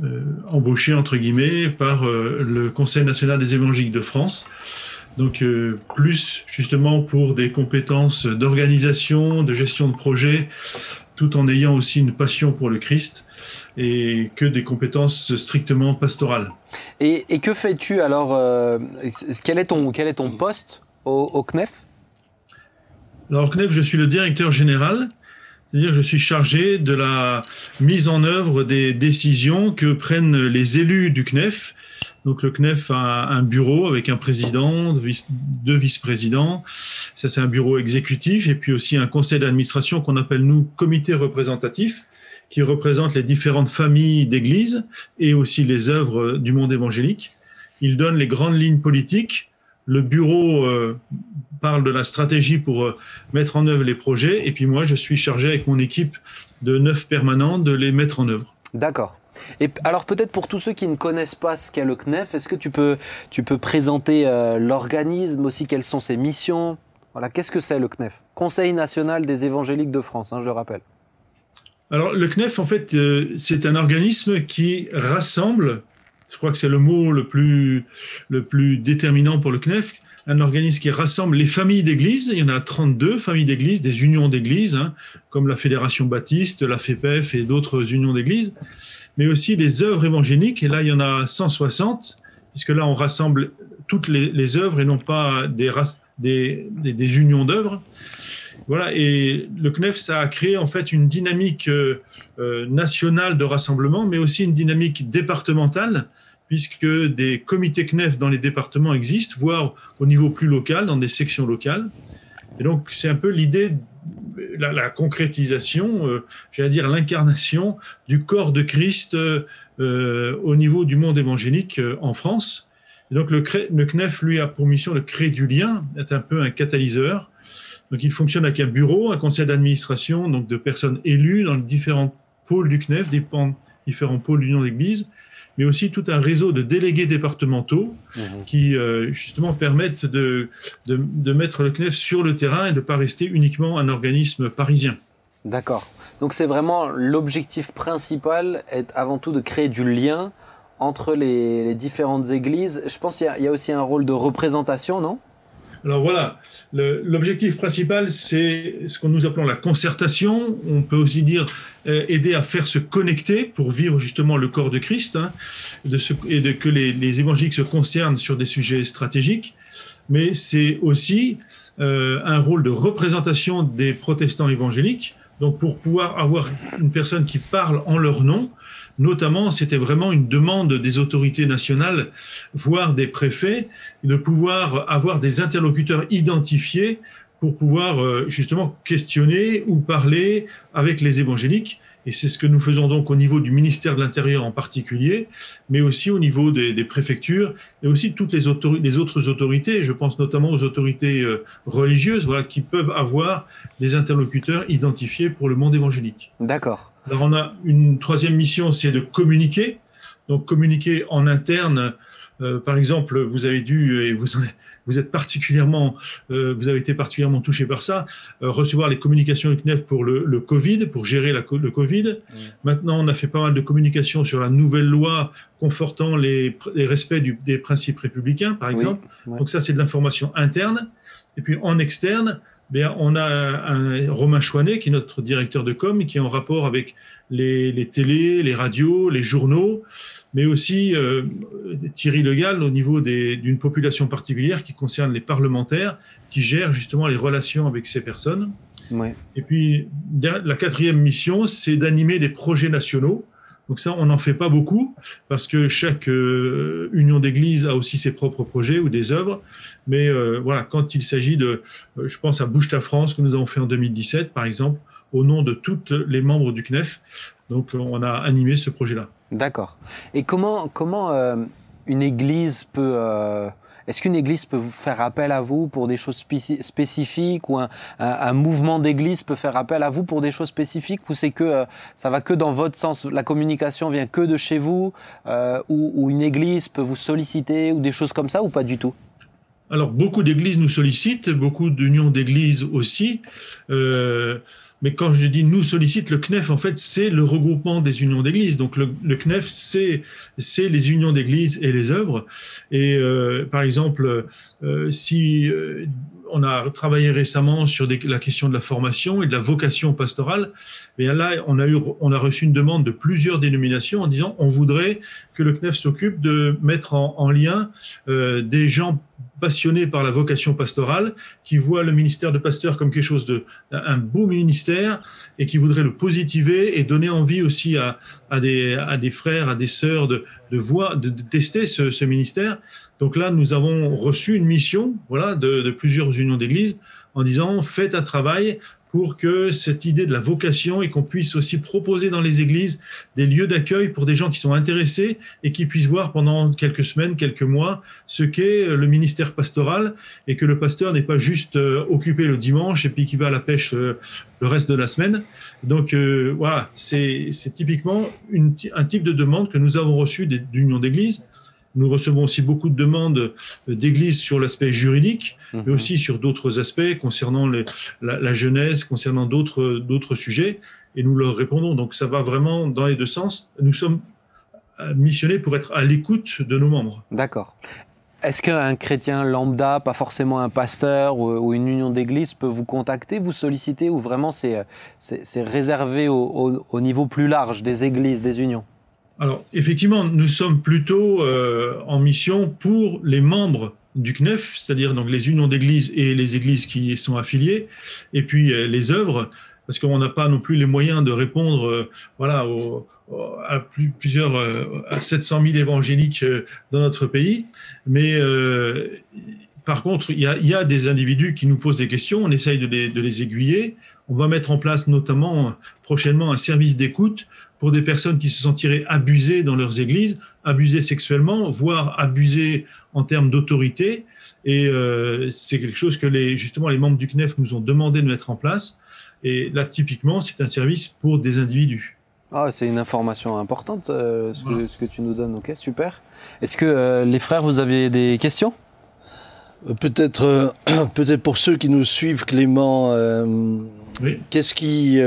euh, embauché entre guillemets par le Conseil national des évangéliques de France. Donc plus justement pour des compétences d'organisation, de gestion de projet, tout en ayant aussi une passion pour le Christ et que des compétences strictement pastorales. Et, et que fais-tu alors euh, quel, est ton, quel est ton poste au, au CNEF Alors au CNEF, je suis le directeur général, c'est-à-dire je suis chargé de la mise en œuvre des décisions que prennent les élus du CNEF. Donc le CNEF a un bureau avec un président, deux vice-présidents. Ça c'est un bureau exécutif et puis aussi un conseil d'administration qu'on appelle nous comité représentatif qui représente les différentes familles d'églises et aussi les œuvres du monde évangélique. Il donne les grandes lignes politiques. Le bureau euh, parle de la stratégie pour euh, mettre en œuvre les projets. Et puis moi, je suis chargé avec mon équipe de neuf permanents de les mettre en œuvre. D'accord. Et alors peut-être pour tous ceux qui ne connaissent pas ce qu'est le CNEF, est-ce que tu peux, tu peux présenter euh, l'organisme aussi, quelles sont ses missions? Voilà, qu'est-ce que c'est le CNEF Conseil national des évangéliques de France, hein, je le rappelle. Alors, le CNEF, en fait, euh, c'est un organisme qui rassemble, je crois que c'est le mot le plus, le plus déterminant pour le CNEF, un organisme qui rassemble les familles d'églises. Il y en a 32 familles d'églises, des unions d'églises, hein, comme la Fédération Baptiste, la FEPEF et d'autres unions d'églises, mais aussi les œuvres évangéliques. Et là, il y en a 160, puisque là, on rassemble toutes les, œuvres et non pas des, des, des unions d'œuvres. Voilà, et le CNEF, ça a créé en fait une dynamique euh, euh, nationale de rassemblement, mais aussi une dynamique départementale puisque des comités CNEF dans les départements existent, voire au niveau plus local, dans des sections locales. Et donc, c'est un peu l'idée, la, la, concrétisation, euh, j'allais dire l'incarnation du corps de Christ au niveau du monde évangélique en France. Et donc, le, CNEF, lui, a pour mission de créer du lien, est un peu un catalyseur. Donc, il fonctionne avec un bureau, un conseil d'administration, donc de personnes élues dans les différents pôles du CNEF, différents pôles d'union d'église mais aussi tout un réseau de délégués départementaux mmh. qui euh, justement permettent de, de, de, mettre le CNEF sur le terrain et de ne pas rester uniquement un organisme parisien. D'accord. Donc c'est vraiment l'objectif principal est avant tout de créer du lien entre les, les différentes églises. Je pense qu'il y, y, a aussi un rôle de représentation, non? Alors voilà, l'objectif principal, c'est ce que nous appelons la concertation. On peut aussi dire euh, aider à faire se connecter pour vivre justement le corps de Christ hein, de ce, et de, que les, les, évangéliques se concernent sur des sujets stratégiques. Mais c'est aussi euh, un rôle de représentation des protestants évangéliques. Donc pour pouvoir avoir une personne qui parle en leur nom, Notamment, c'était vraiment une demande des autorités nationales, voire des préfets, de pouvoir avoir des interlocuteurs identifiés pour pouvoir euh, justement questionner ou parler avec les évangéliques. Et c'est ce que nous faisons donc au niveau du ministère de l'Intérieur en particulier, mais aussi au niveau des, préfectures et aussi toutes les, les, autres autorités. Je pense notamment aux autorités euh, religieuses, voilà, qui peuvent avoir des interlocuteurs identifiés pour le monde évangélique. D'accord. Alors on a une troisième mission, c'est de communiquer. Donc communiquer en interne. Euh, par exemple, vous avez dû et vous, vous êtes particulièrement, euh, vous avez été particulièrement touché par ça, euh, recevoir les communications du CNEF pour le, le Covid, pour gérer la, le Covid. Mmh. Maintenant, on a fait pas mal de communications sur la nouvelle loi confortant les, les respects du, des principes républicains, par exemple. Oui, ouais. Donc ça, c'est de l'information interne. Et puis en externe, bien, on a un, Romain Chouanet, qui est notre directeur de com, qui est en rapport avec les, les télés, les radios, les journaux, mais aussi euh, Thierry Legal au niveau d'une population particulière qui concerne les parlementaires, qui gèrent justement les relations avec ces personnes. Ouais. Et puis, la quatrième mission, c'est d'animer des projets nationaux. Donc ça, on n'en fait pas beaucoup parce que chaque euh, union d'église a aussi ses propres projets ou des œuvres. Mais euh, voilà, quand il s'agit de, euh, je pense à Bouge ta France que nous avons fait en 2017, par exemple, au nom de toutes les membres du CNEF. Donc on a animé ce projet-là. D'accord. Et comment comment une église peut est-ce qu'une église peut vous faire appel à vous pour des choses spécifiques ou un, mouvement d'église peut faire appel à vous pour des choses spécifiques ou c'est que euh, ça va que dans votre sens La communication vient que de chez vous euh, ou, ou une église peut vous solliciter ou des choses comme ça ou pas du tout? Alors, beaucoup d'églises nous sollicitent, beaucoup d'unions d'églises aussi. Euh, mais quand je dis nous sollicite, le CNEF, en fait, c'est le regroupement des unions d'églises. Donc, le, le CNEF, c'est les unions d'églises et les œuvres. Et euh, par exemple, euh, si euh, on a travaillé récemment sur des, la question de la formation et de la vocation pastorale, et là, on a eu, on a reçu une demande de plusieurs dénominations en disant on voudrait que le CNEF s'occupe de mettre en, en lien euh, des gens passionnés par la vocation pastorale, qui voient le ministère de pasteur comme quelque chose de un beau ministère et qui voudraient le positiver et donner envie aussi à, à, des, à des frères, à des sœurs de, de voir, de tester ce, ce ministère. Donc là, nous avons reçu une mission, voilà, de, de plusieurs unions d'église en disant faites un travail pour que cette idée de la vocation et qu'on puisse aussi proposer dans les églises des lieux d'accueil pour des gens qui sont intéressés et qui puissent voir pendant quelques semaines, quelques mois ce qu'est le ministère pastoral et que le pasteur n'est pas juste euh, occupé le dimanche et puis qui va à la pêche euh, le reste de la semaine. Donc euh, voilà, c'est typiquement un type de demande que nous avons reçu d'union d'église nous recevons aussi beaucoup de demandes d'églises sur l'aspect juridique, mmh. mais aussi sur d'autres aspects concernant les, la, la, jeunesse, concernant d'autres d'autres sujets, et nous leur répondons. Donc ça va vraiment dans les deux sens. Nous sommes missionnés pour être à l'écoute de nos membres. D'accord. Est-ce qu'un chrétien lambda, pas forcément un pasteur ou, ou une union d'église, peut vous contacter, vous solliciter, ou vraiment c'est réservé au, au, au niveau plus large des églises, des unions? Alors, effectivement, nous sommes plutôt euh, en mission pour les membres du CNEF, c'est-à-dire donc les unions d'églises et les églises qui y sont affiliées, et puis euh, les œuvres. parce qu'on n'a pas non plus les moyens de répondre, euh, voilà, à plusieurs, à 700 000 évangéliques dans notre pays. Mais par contre, il y, a, des individus qui nous posent des questions, on essaye de les, de les aiguiller. On va mettre en place notamment prochainement un service d'écoute pour des personnes qui se sentiraient abusées dans leurs églises, abusées sexuellement, voire abusées en termes d'autorité. Et euh, c'est quelque chose que les, justement les membres du CNEF nous ont demandé de mettre en place. Et là, typiquement, c'est un service pour des individus. Ah, c'est une information importante, euh, ce, que, tu nous donnes. Ok, super. Est-ce que euh, les frères, vous avez des questions? Peut-être, [CLEARS THROAT] peut-être pour ceux qui nous suivent, Clément. Qu'est-ce qui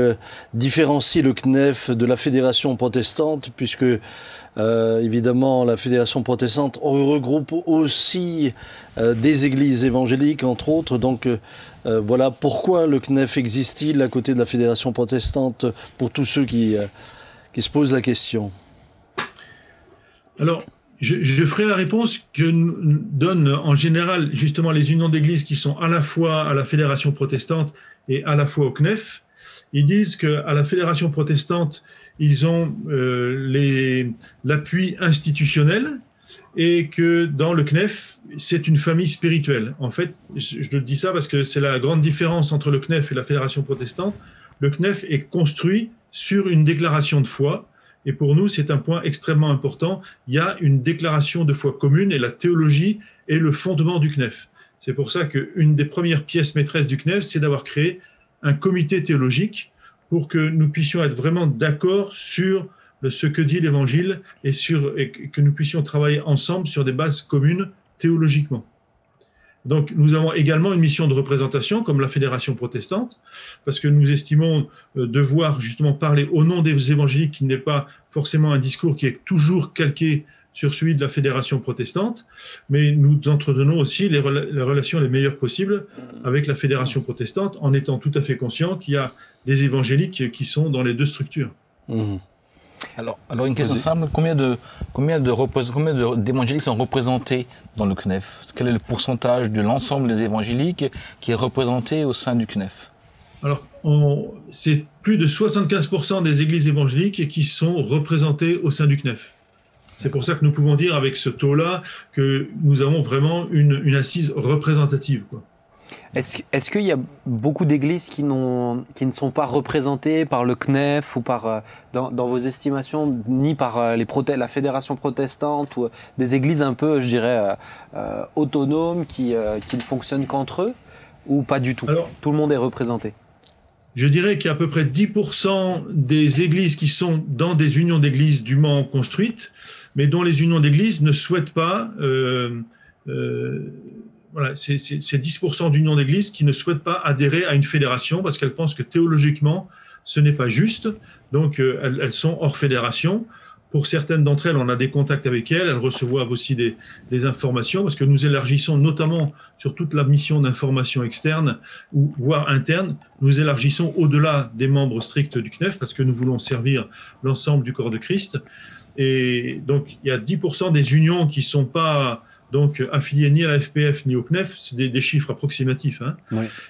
différencie le CNEF de la fédération protestante, puisque euh, évidemment, la fédération protestante regroupe aussi euh, des églises évangéliques, entre autres. Donc, euh, voilà pourquoi le CNEF existe-t-il à côté de la fédération protestante pour tous ceux qui, qui se posent la question. Alors, je, je, ferai la réponse que donnent en général justement les unions d'églises qui sont à la fois à la fédération protestante et à la fois au CNEF. Ils disent qu'à la fédération protestante, ils ont euh, l'appui institutionnel et que dans le CNEF, c'est une famille spirituelle. En fait, je, je dis ça parce que c'est la grande différence entre le CNEF et la Fédération protestante. Le CNEF est construit sur une déclaration de foi. Et pour nous, c'est un point extrêmement important. Il y a une déclaration de foi commune et la théologie est le fondement du CNEF. C'est pour ça qu'une des premières pièces maîtresses du CNEF, c'est d'avoir créé un comité théologique pour que nous puissions être vraiment d'accord sur ce que dit l'Évangile et, sur, et que nous puissions travailler ensemble sur des bases communes théologiquement. Donc nous avons également une mission de représentation comme la Fédération protestante, parce que nous estimons euh, devoir justement parler au nom des évangéliques qui n'est pas forcément un discours qui est toujours calqué sur celui de la fédération protestante, mais nous entretenons aussi les, relations les meilleures possibles avec la fédération protestante en étant tout à fait conscient qu'il y a des évangéliques qui sont dans les deux structures. Mmh. Alors, alors une question simple, combien de combien de combien d'évangéliques sont représentés dans le CNEF? Quel est le pourcentage de l'ensemble des évangéliques qui est représenté au sein du CNEF? Alors, c'est plus de 75% des églises évangéliques qui sont représentées au sein du CNEF. C'est pour ça que nous pouvons dire avec ce taux-là que nous avons vraiment une, assise représentative. Est-ce qu'il y a beaucoup d'églises qui, qui, ne sont pas représentées par le CNEF ou par, euh, dans, vos estimations, ni par euh, les la fédération protestante ou euh, des églises un peu, je dirais, autonomes qui, qui, ne fonctionnent qu'entre eux ou pas du tout? Tout le monde est représenté. je dirais qu'il y a à peu près 10% des églises qui sont dans des unions d'églises dûment construites mais dont les unions d'église ne souhaitent pas. Euh, euh, voilà, c'est 10% d'unions d'église qui ne souhaitent pas adhérer à une fédération parce qu'elles pensent que théologiquement, ce n'est pas juste. Donc, euh, elles, elles, sont hors fédération. Pour certaines d'entre elles, on a des contacts avec elles, elles reçoivent aussi des, des informations, parce que nous élargissons notamment sur toute la mission d'information externe, ou voire interne, nous élargissons au-delà des membres stricts du CNEF, parce que nous voulons servir l'ensemble du corps de Christ. Et donc, il y a 10% des unions qui ne sont pas donc affiliées ni à la FPF ni au CNEF, c'est des, chiffres approximatifs. Hein.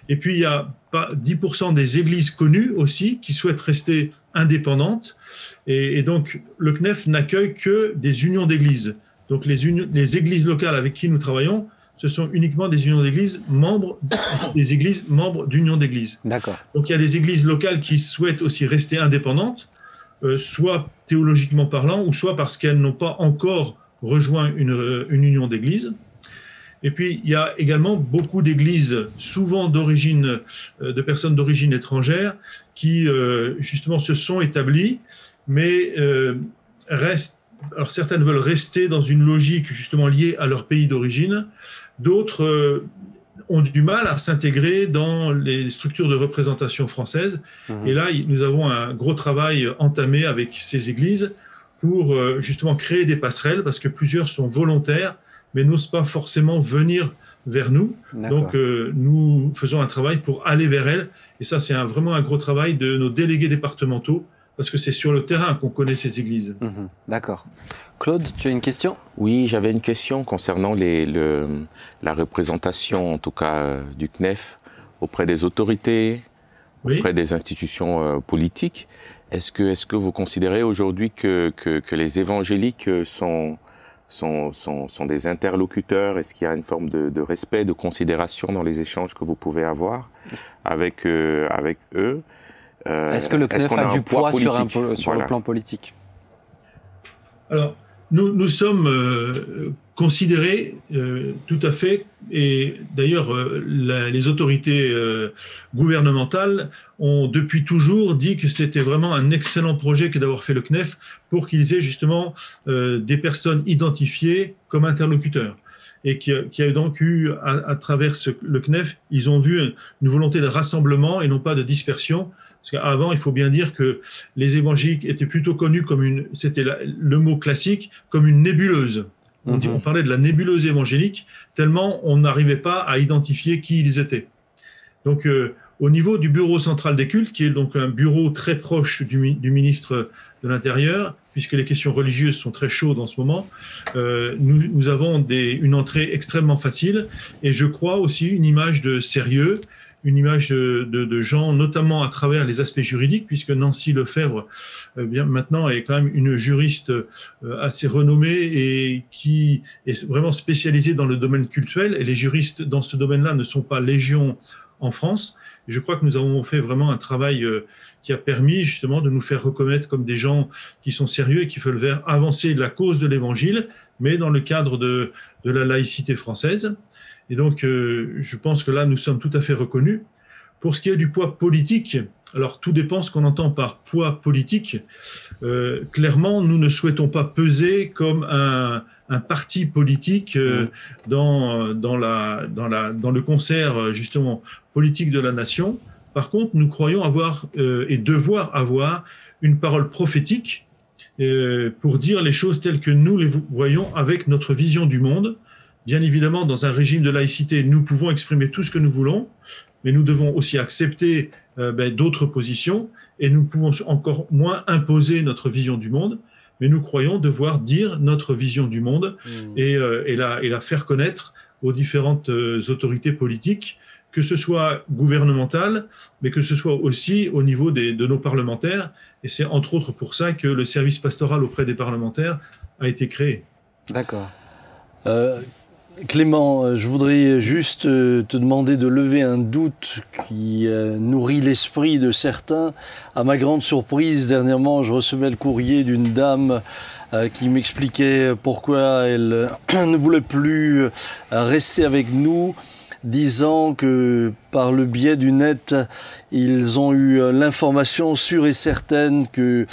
Et puis, il y a pas 10% des églises connues aussi qui souhaitent rester indépendantes. Et, donc, le CNEF n'accueille que des unions d'églises. Donc, les, les églises locales avec qui nous travaillons, ce sont uniquement des unions d'églises membres [COUGHS] des églises membres d'unions d'églises. D'accord. Donc, il y a des églises locales qui souhaitent aussi rester indépendantes euh, soit théologiquement parlant, ou soit parce qu'elles n'ont pas encore rejoint une, euh, union d'église. Et puis, il y a également beaucoup d'églises, souvent d'origine, euh, de personnes d'origine étrangère, qui justement se sont établies, mais restent. Alors, certaines veulent rester dans une logique justement liée à leur pays d'origine. D'autres ont du mal à s'intégrer dans les structures de représentation françaises. Mhm. Et là, nous avons un gros travail entamé avec ces églises pour euh, justement créer des passerelles, parce que plusieurs sont volontaires, mais n'osent pas forcément venir vers nous. Donc, euh, nous faisons un travail pour aller vers elles. Et ça, c'est vraiment un gros travail de nos délégués départementaux, parce que c'est sur le terrain qu'on connaît ces églises. Mhm. D'accord. Claude, tu as une question? Oui, j'avais une question concernant les, la représentation, en tout cas, euh, du CNEF auprès des autorités, oui. auprès des institutions politiques. Est-ce que, est-ce que vous considérez aujourd'hui que, que, que, les évangéliques sont, sont, sont, sont des interlocuteurs? Est-ce qu'il y a une forme de, de, respect, de considération dans les échanges que vous pouvez avoir avec, euh, avec eux? Euh, Est-ce que le CNEF a, du poids, sur, un, sur le plan politique Alors, nous, nous sommes euh, considérés euh, tout à fait, et d'ailleurs euh, les autorités euh, gouvernementales ont depuis toujours dit que c'était vraiment un excellent projet que d'avoir fait le CNEF pour qu'ils aient justement des personnes identifiées comme interlocuteurs et qui a, qui a, donc eu, à, à travers ce, le CNEF, ils ont vu une volonté de rassemblement et non pas de dispersion. Parce qu'avant, il faut bien dire que les évangéliques étaient plutôt connus comme une, c'était le mot classique, comme une nébuleuse. On, dit, mhm. on, parlait de la nébuleuse évangélique, tellement on n'arrivait pas à identifier qui ils étaient. Donc, euh, au niveau du bureau central des cultes, qui est donc un bureau très proche du, du ministre de l'Intérieur, puisque les questions religieuses sont très chaudes en ce moment, euh, nous, nous, avons des, une entrée extrêmement facile et je crois aussi une image de sérieux, une image de, de, gens, notamment à travers les aspects juridiques, puisque Nancy Lefebvre, euh, bien maintenant, est quand même une juriste euh, assez renommée et qui est vraiment spécialisée dans le domaine cultuel. Et les juristes dans ce domaine-là ne sont pas légion en France. Et je crois que nous avons fait vraiment un travail euh, qui a permis justement de nous faire reconnaître comme des gens qui sont sérieux et qui veulent faire avancer la cause de l'Évangile, mais dans le cadre de, de la laïcité française. Et donc, euh, je pense que là, nous sommes tout à fait reconnus. Pour ce qui est du poids politique, alors tout dépend ce qu'on entend par poids politique. Euh, clairement, nous ne souhaitons pas peser comme un, un parti politique euh, dans, dans, la, dans, la, dans le concert justement politique de la nation. Par contre, nous croyons avoir euh, et devoir avoir une parole prophétique pour dire les choses telles que nous les voyons avec notre vision du monde Bien évidemment, dans un régime de laïcité, nous pouvons exprimer tout ce que nous voulons, mais nous devons aussi accepter euh, ben, d'autres positions et nous pouvons encore moins imposer notre vision du monde, mais nous croyons devoir dire notre vision du monde mmh. et, euh, et, la, et, la, faire connaître aux différentes euh, autorités politiques, que ce soit gouvernementales, mais que ce soit aussi au niveau des, de nos parlementaires. Et c'est entre autres pour ça que le service pastoral auprès des parlementaires a été créé. D'accord. Clément, euh, je voudrais juste euh, te demander de lever un doute qui euh, nourrit l'esprit de certains. À ma grande surprise, dernièrement, je recevais le courrier d'une dame qui m'expliquait pourquoi elle [CLEARS THROAT] ne voulait plus rester avec nous, disant que par le biais du net, ils ont eu l'information sûre et certaine que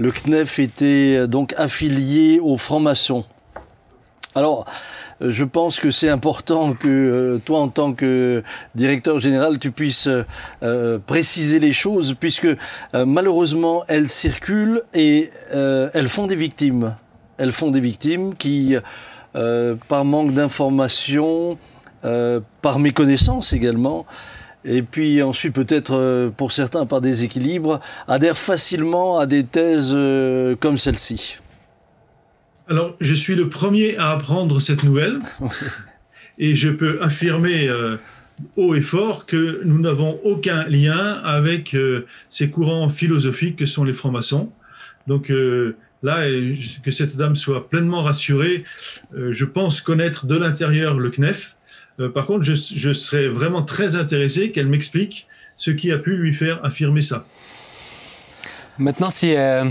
le CNEF était donc affilié aux francs-maçons. Alors, je pense que c'est important que euh, toi, en tant que directeur général, tu puisses euh, préciser les choses, puisque euh, malheureusement, elles circulent et elles font des victimes. Elles font des victimes qui, par manque d'information, par méconnaissance également, et puis ensuite peut-être pour certains par déséquilibre, adhèrent facilement à des thèses comme celle-ci. Alors, je suis le premier à apprendre cette nouvelle [LAUGHS] et je peux affirmer euh, haut et fort que nous n'avons aucun lien avec euh, ces courants philosophiques que sont les francs-maçons. Donc euh, là, que cette dame soit pleinement rassurée, euh, je pense connaître de l'intérieur le CNEF. Euh, par contre, je, je serais vraiment très intéressé qu'elle m'explique ce qui a pu lui faire affirmer ça. Maintenant, si, euh,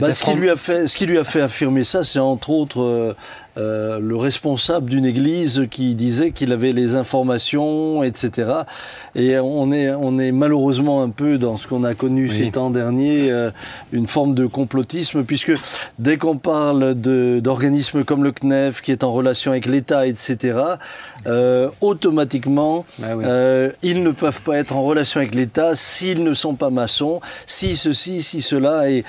bah, ce, qui lui a fait, ce qui lui a fait affirmer ça, c'est entre autres euh, le responsable d'une église qui disait qu'il avait les informations, etc. Et on est, on est malheureusement un peu dans ce qu'on a connu oui. ces temps derniers, euh, une forme de complotisme, puisque dès qu'on parle d'organismes comme le CNEF, qui est en relation avec l'État, etc., euh, automatiquement, bah oui. ils ne peuvent pas être en relation avec l'État s'ils ne sont pas maçons, si ceci, si cela. Et,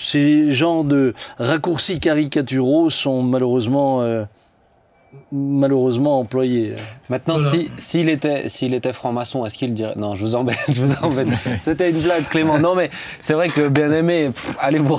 ces genres de raccourcis caricaturaux sont malheureusement euh, malheureusement employé. Maintenant, Voilà. si s'il était s'il était franc-maçon, est-ce qu'il dirait non Je vous embête, [LAUGHS] je vous embête. C'était une blague, Clément. Non, mais c'est vrai que bien aimé. pff, allez vous,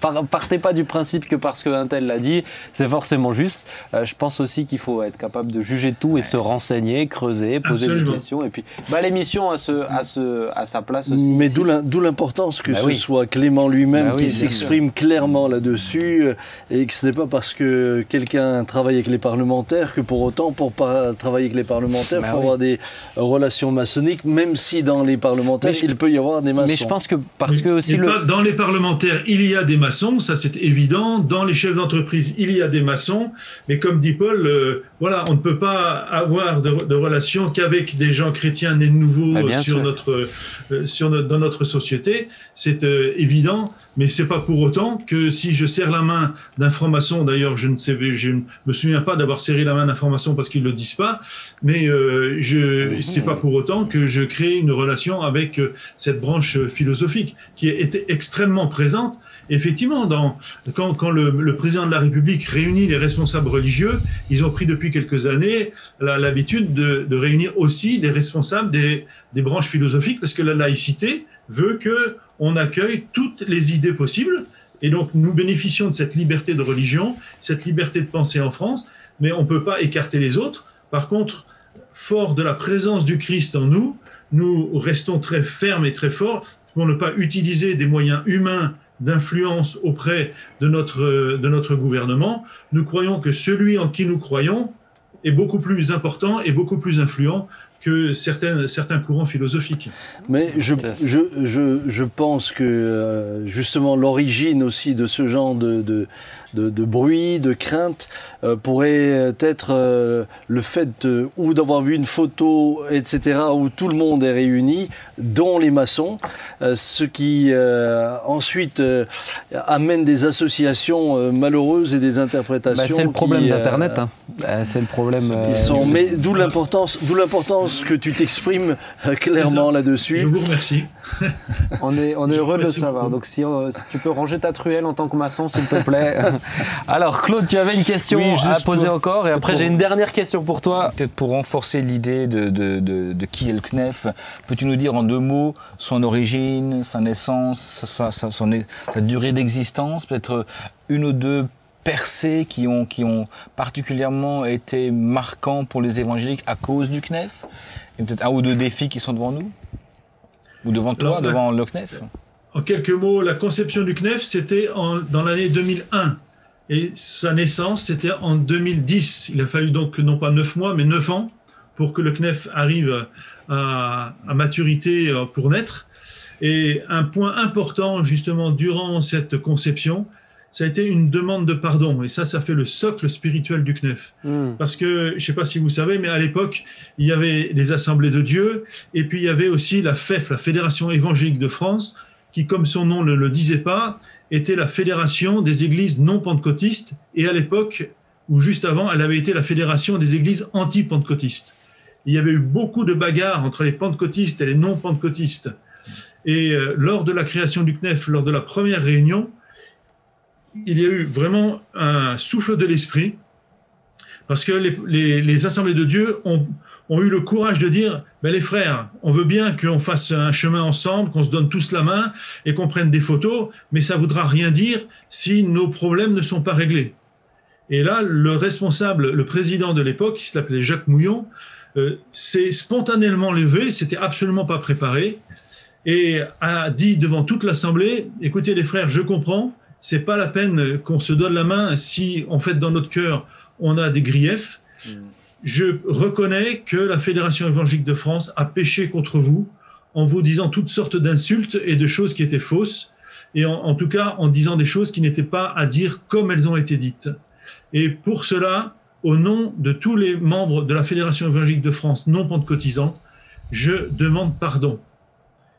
par- partez pas du principe que parce qu'un tel l'a dit, c'est forcément juste. Euh, je pense aussi qu'il faut être capable de juger tout et se renseigner, creuser, poser Absolument. des questions. Et puis, bah, l'émission a ce à ce à sa place aussi. Mais d'où l'im- d'où l'importance que Bah ce oui. soit Clément lui-même Bah qui s'exprime clairement là-dessus euh, et que ce n'est pas parce que quelqu'un travaille avec les parlementaires que pour autant, pour pas travailler avec les parlementaires, il Bah faut oui. avoir des relations maçonniques, même si dans les parlementaires, je- il peut y avoir des maçons. Mais je pense que parce que aussi le dans les parlementaires, il y a des maçons, ça c'est évident. Dans les chefs d'entreprise, il y a des maçons. Mais comme dit Paul, euh, voilà, on ne peut pas avoir de, de relation qu'avec des gens chrétiens nés de nouveau Bah, sur sûr. notre, euh, sur notre- dans notre société. C'est euh, évident. Mais c'est pas pour autant que si je serre la main d'un franc-maçon, d'ailleurs, je ne sais, je ne me souviens pas d'avoir serré la main franc-maçon parce qu'ils le disent pas, mais euh, je, c'est pas pour autant que je crée une relation avec euh, cette branche philosophique qui était extrêmement présente. Effectivement, dans, quand, quand le, président de la République réunit les responsables religieux, ils ont pris depuis quelques années l'habitude de, de réunir aussi des responsables des, des branches philosophiques parce que la laïcité veut que on accueille toutes les idées possibles. Et donc, nous bénéficions de cette liberté de religion, cette liberté de penser en France, mais on ne peut pas écarter les autres. Par contre, fort de la présence du Christ en nous, nous restons très fermes et très forts pour ne pas utiliser des moyens humains d'influence auprès de notre, de notre gouvernement. Nous croyons que celui en qui nous croyons est beaucoup plus important et beaucoup plus influent que certaines, certains courants philosophiques. Mais je, je, je, je pense que euh, justement l'origine aussi de ce genre de, de, de, de bruit, de crainte, euh, pourrait être euh, le fait ou d'avoir vu une photo, etc., où tout le monde est réuni, dont les maçons, euh, ce qui euh, ensuite euh, amène des associations euh, malheureuses et des interprétations. bah, c'est le problème euh, d'Internet. hein. C'est le problème. euh, ils sont, mais d'où l'importance, d'où l'importance que tu t'exprimes euh, clairement là-dessus. Je vous remercie. On est, on est Je heureux de le savoir. beaucoup. Donc, si, si tu peux ranger ta truelle en tant que maçon, s'il te plaît. [LAUGHS] [LAUGHS] Alors, Claude, tu avais une question Oui, juste à poser pour- encore. Et après, pour- j'ai une dernière question pour toi. Peut-être pour renforcer l'idée de, de, de, de qui est le CNEF, peux-tu nous dire en deux mots son origine, sa naissance, sa, sa, son- sa durée d'existence, peut-être une ou deux percées qui ont, qui ont particulièrement été marquants pour les évangéliques à cause du CNEF Et peut-être un ou deux défis qui sont devant nous? Ou devant toi, Alors, devant le CNEF En quelques mots, la conception du CNEF, c'était en- dans l'année 2001. Et sa naissance, c'était en 2010. Il a fallu donc non pas neuf mois, mais neuf ans pour que le CNEF arrive à, à maturité euh, pour naître. Et un point important, justement, durant cette conception, ça a été une demande de pardon. Et ça, ça fait le socle spirituel du CNEF. Parce que, je ne sais pas si vous savez, mais à l'époque, il y avait les assemblées de Dieu, et puis il y avait aussi la FEF, la Fédération évangélique de France, qui, comme son nom ne le disait pas, était la Fédération des églises non pentecôtistes, et à l'époque, ou juste avant, elle avait été la Fédération des églises anti-pentecôtistes. Il y avait eu beaucoup de bagarres entre les pentecôtistes et les non pentecôtistes. Et euh, lors de la création du CNEF, lors de la première réunion, il y a eu vraiment un souffle de l'esprit, parce que les assemblées de Dieu ont, ont eu le courage de dire, les frères, on veut bien qu'on fasse un chemin ensemble, qu'on se donne tous la main et qu'on prenne des photos, mais ça voudra rien dire si nos problèmes ne sont pas réglés. Et là, le responsable, le président de l'époque, qui s'appelait Jacques Mouillon, euh, s'est spontanément levé, c'était absolument pas préparé, et a dit devant toute l'assemblée, écoutez les frères, je comprends, c'est pas la peine qu'on se donne la main si en fait dans notre cœur on a des griefs. Je reconnais que la Fédération évangélique de France a péché contre vous en vous disant toutes sortes d'insultes et de choses qui étaient fausses, et en, tout cas en disant des choses qui n'étaient pas à dire comme elles ont été dites. Et pour cela, au nom de tous les membres de la Fédération évangélique de France non pentecôtisante, je demande pardon.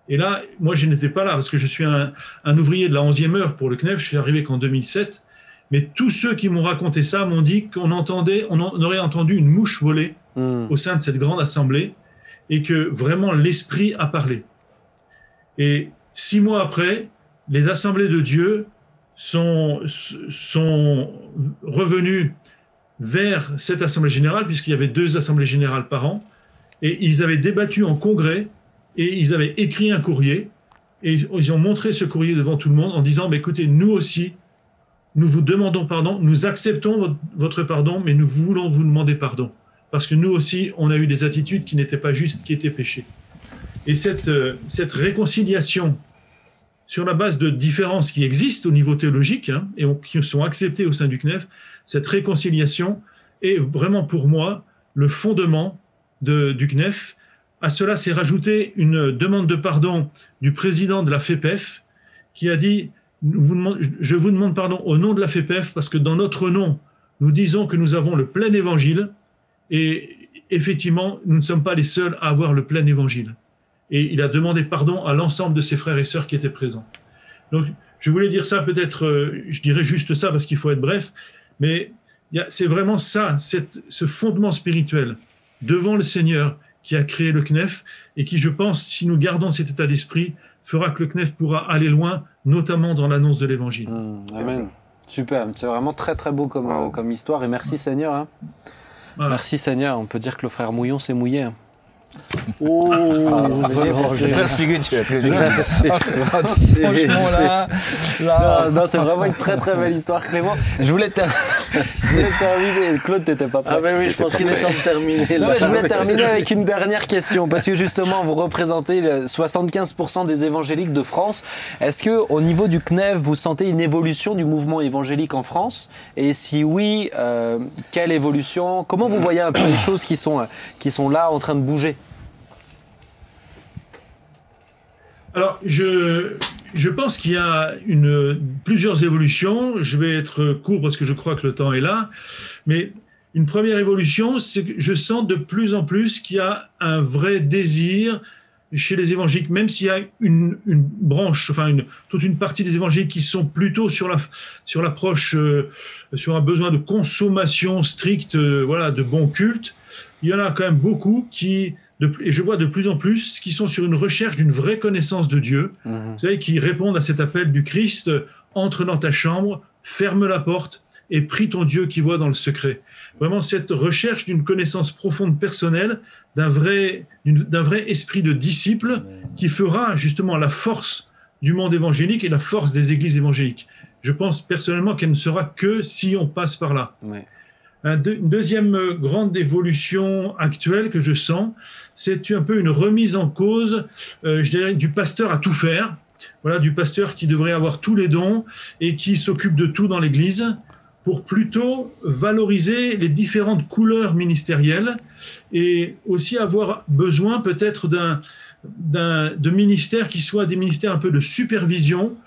Et là, moi, je n'étais pas là parce que je suis un, un ouvrier de la 11e heure pour le CNEF. Je suis arrivé qu'en 2007. Mais tous ceux qui m'ont raconté ça m'ont dit qu'on entendait, on, en- on aurait entendu une mouche voler Hmm. au sein de cette grande assemblée et que vraiment l'esprit a parlé. Et six mois après, les assemblées de Dieu sont, sont revenues vers cette Assemblée générale, puisqu'il y avait deux Assemblées générales par an, et ils avaient débattu en congrès, et ils avaient écrit un courrier, et ils ont montré ce courrier devant tout le monde en disant, mais écoutez, nous aussi, nous vous demandons pardon, nous acceptons votre pardon, mais nous voulons vous demander pardon. Parce que nous aussi, on a eu des attitudes qui n'étaient pas justes, qui étaient péchées. Et cette, euh, réconciliation sur la base de différences qui existent au niveau théologique hein, et qui sont acceptées au sein du CNEF, cette réconciliation est vraiment pour moi le fondement de, du CNEF. À cela s'est rajouté une demande de pardon du président de la FEPEF qui a dit Je vous demande pardon au nom de la FEPEF parce que dans notre nom, nous disons que nous avons le plein évangile et effectivement, nous ne sommes pas les seuls à avoir le plein évangile et il a demandé pardon à l'ensemble de ses frères et sœurs qui étaient présents. Donc, je voulais dire ça, peut-être, euh, je dirais juste ça parce qu'il faut être bref, mais c'est vraiment ça, ce fondement spirituel devant le Seigneur qui a créé le CNEF et qui, je pense, si nous gardons cet état d'esprit, fera que le CNEF pourra aller loin, notamment dans l'annonce de l'Évangile. Mmh, amen. Super, c'est vraiment très très beau comme, comme histoire et merci Seigneur. Hein. Merci Seigneur, on peut dire que le frère Mouillon s'est mouillé. Hein. Oh, c'est très spirituel ce que je dis. Franchement là, là... Non, c'est vraiment une très très belle histoire, Clément. Je voulais, [LAUGHS] terminer. Claude, t'étais pas prêt. Ah ben oui, je pense qu'il est temps de terminer. Non, mais je voulais terminer avec une dernière question parce que justement, vous représentez 75% des évangéliques de France. Est-ce que au niveau du CNEF, vous sentez une évolution du mouvement évangélique en France? Et si oui, euh, quelle évolution? Comment vous voyez un peu les choses qui sont qui sont là en train de bouger? Alors, je, je pense qu'il y a une, plusieurs évolutions. Je vais être court parce que je crois que le temps est là. Mais une première évolution, c'est que je sens de plus en plus qu'il y a un vrai désir chez les évangéliques, même s'il y a une, une branche, enfin une, toute une partie des évangéliques qui sont plutôt sur la sur l'approche, euh, sur un besoin de consommation stricte, euh, voilà, de bon culte. Il y en a quand même beaucoup qui et je vois de plus en plus qui sont sur une recherche d'une vraie connaissance de Dieu, mhm. vous savez, qui répondent à cet appel du Christ, entre dans ta chambre, ferme la porte et prie ton Dieu qui voit dans le secret. Vraiment cette recherche d'une connaissance profonde personnelle, d'un vrai, d'un vrai esprit de disciple qui fera justement la force du monde évangélique et la force des églises évangéliques. Je pense personnellement qu'elle ne sera que si on passe par là une deuxième grande évolution actuelle que je sens, c'est un peu une remise en cause, euh, je dirais, du pasteur à tout faire. Voilà, du pasteur qui devrait avoir tous les dons et qui s'occupe de tout dans l'Église, pour plutôt valoriser les différentes couleurs ministérielles et aussi avoir besoin peut-être d'un de ministères qui soient des ministères un peu de supervision.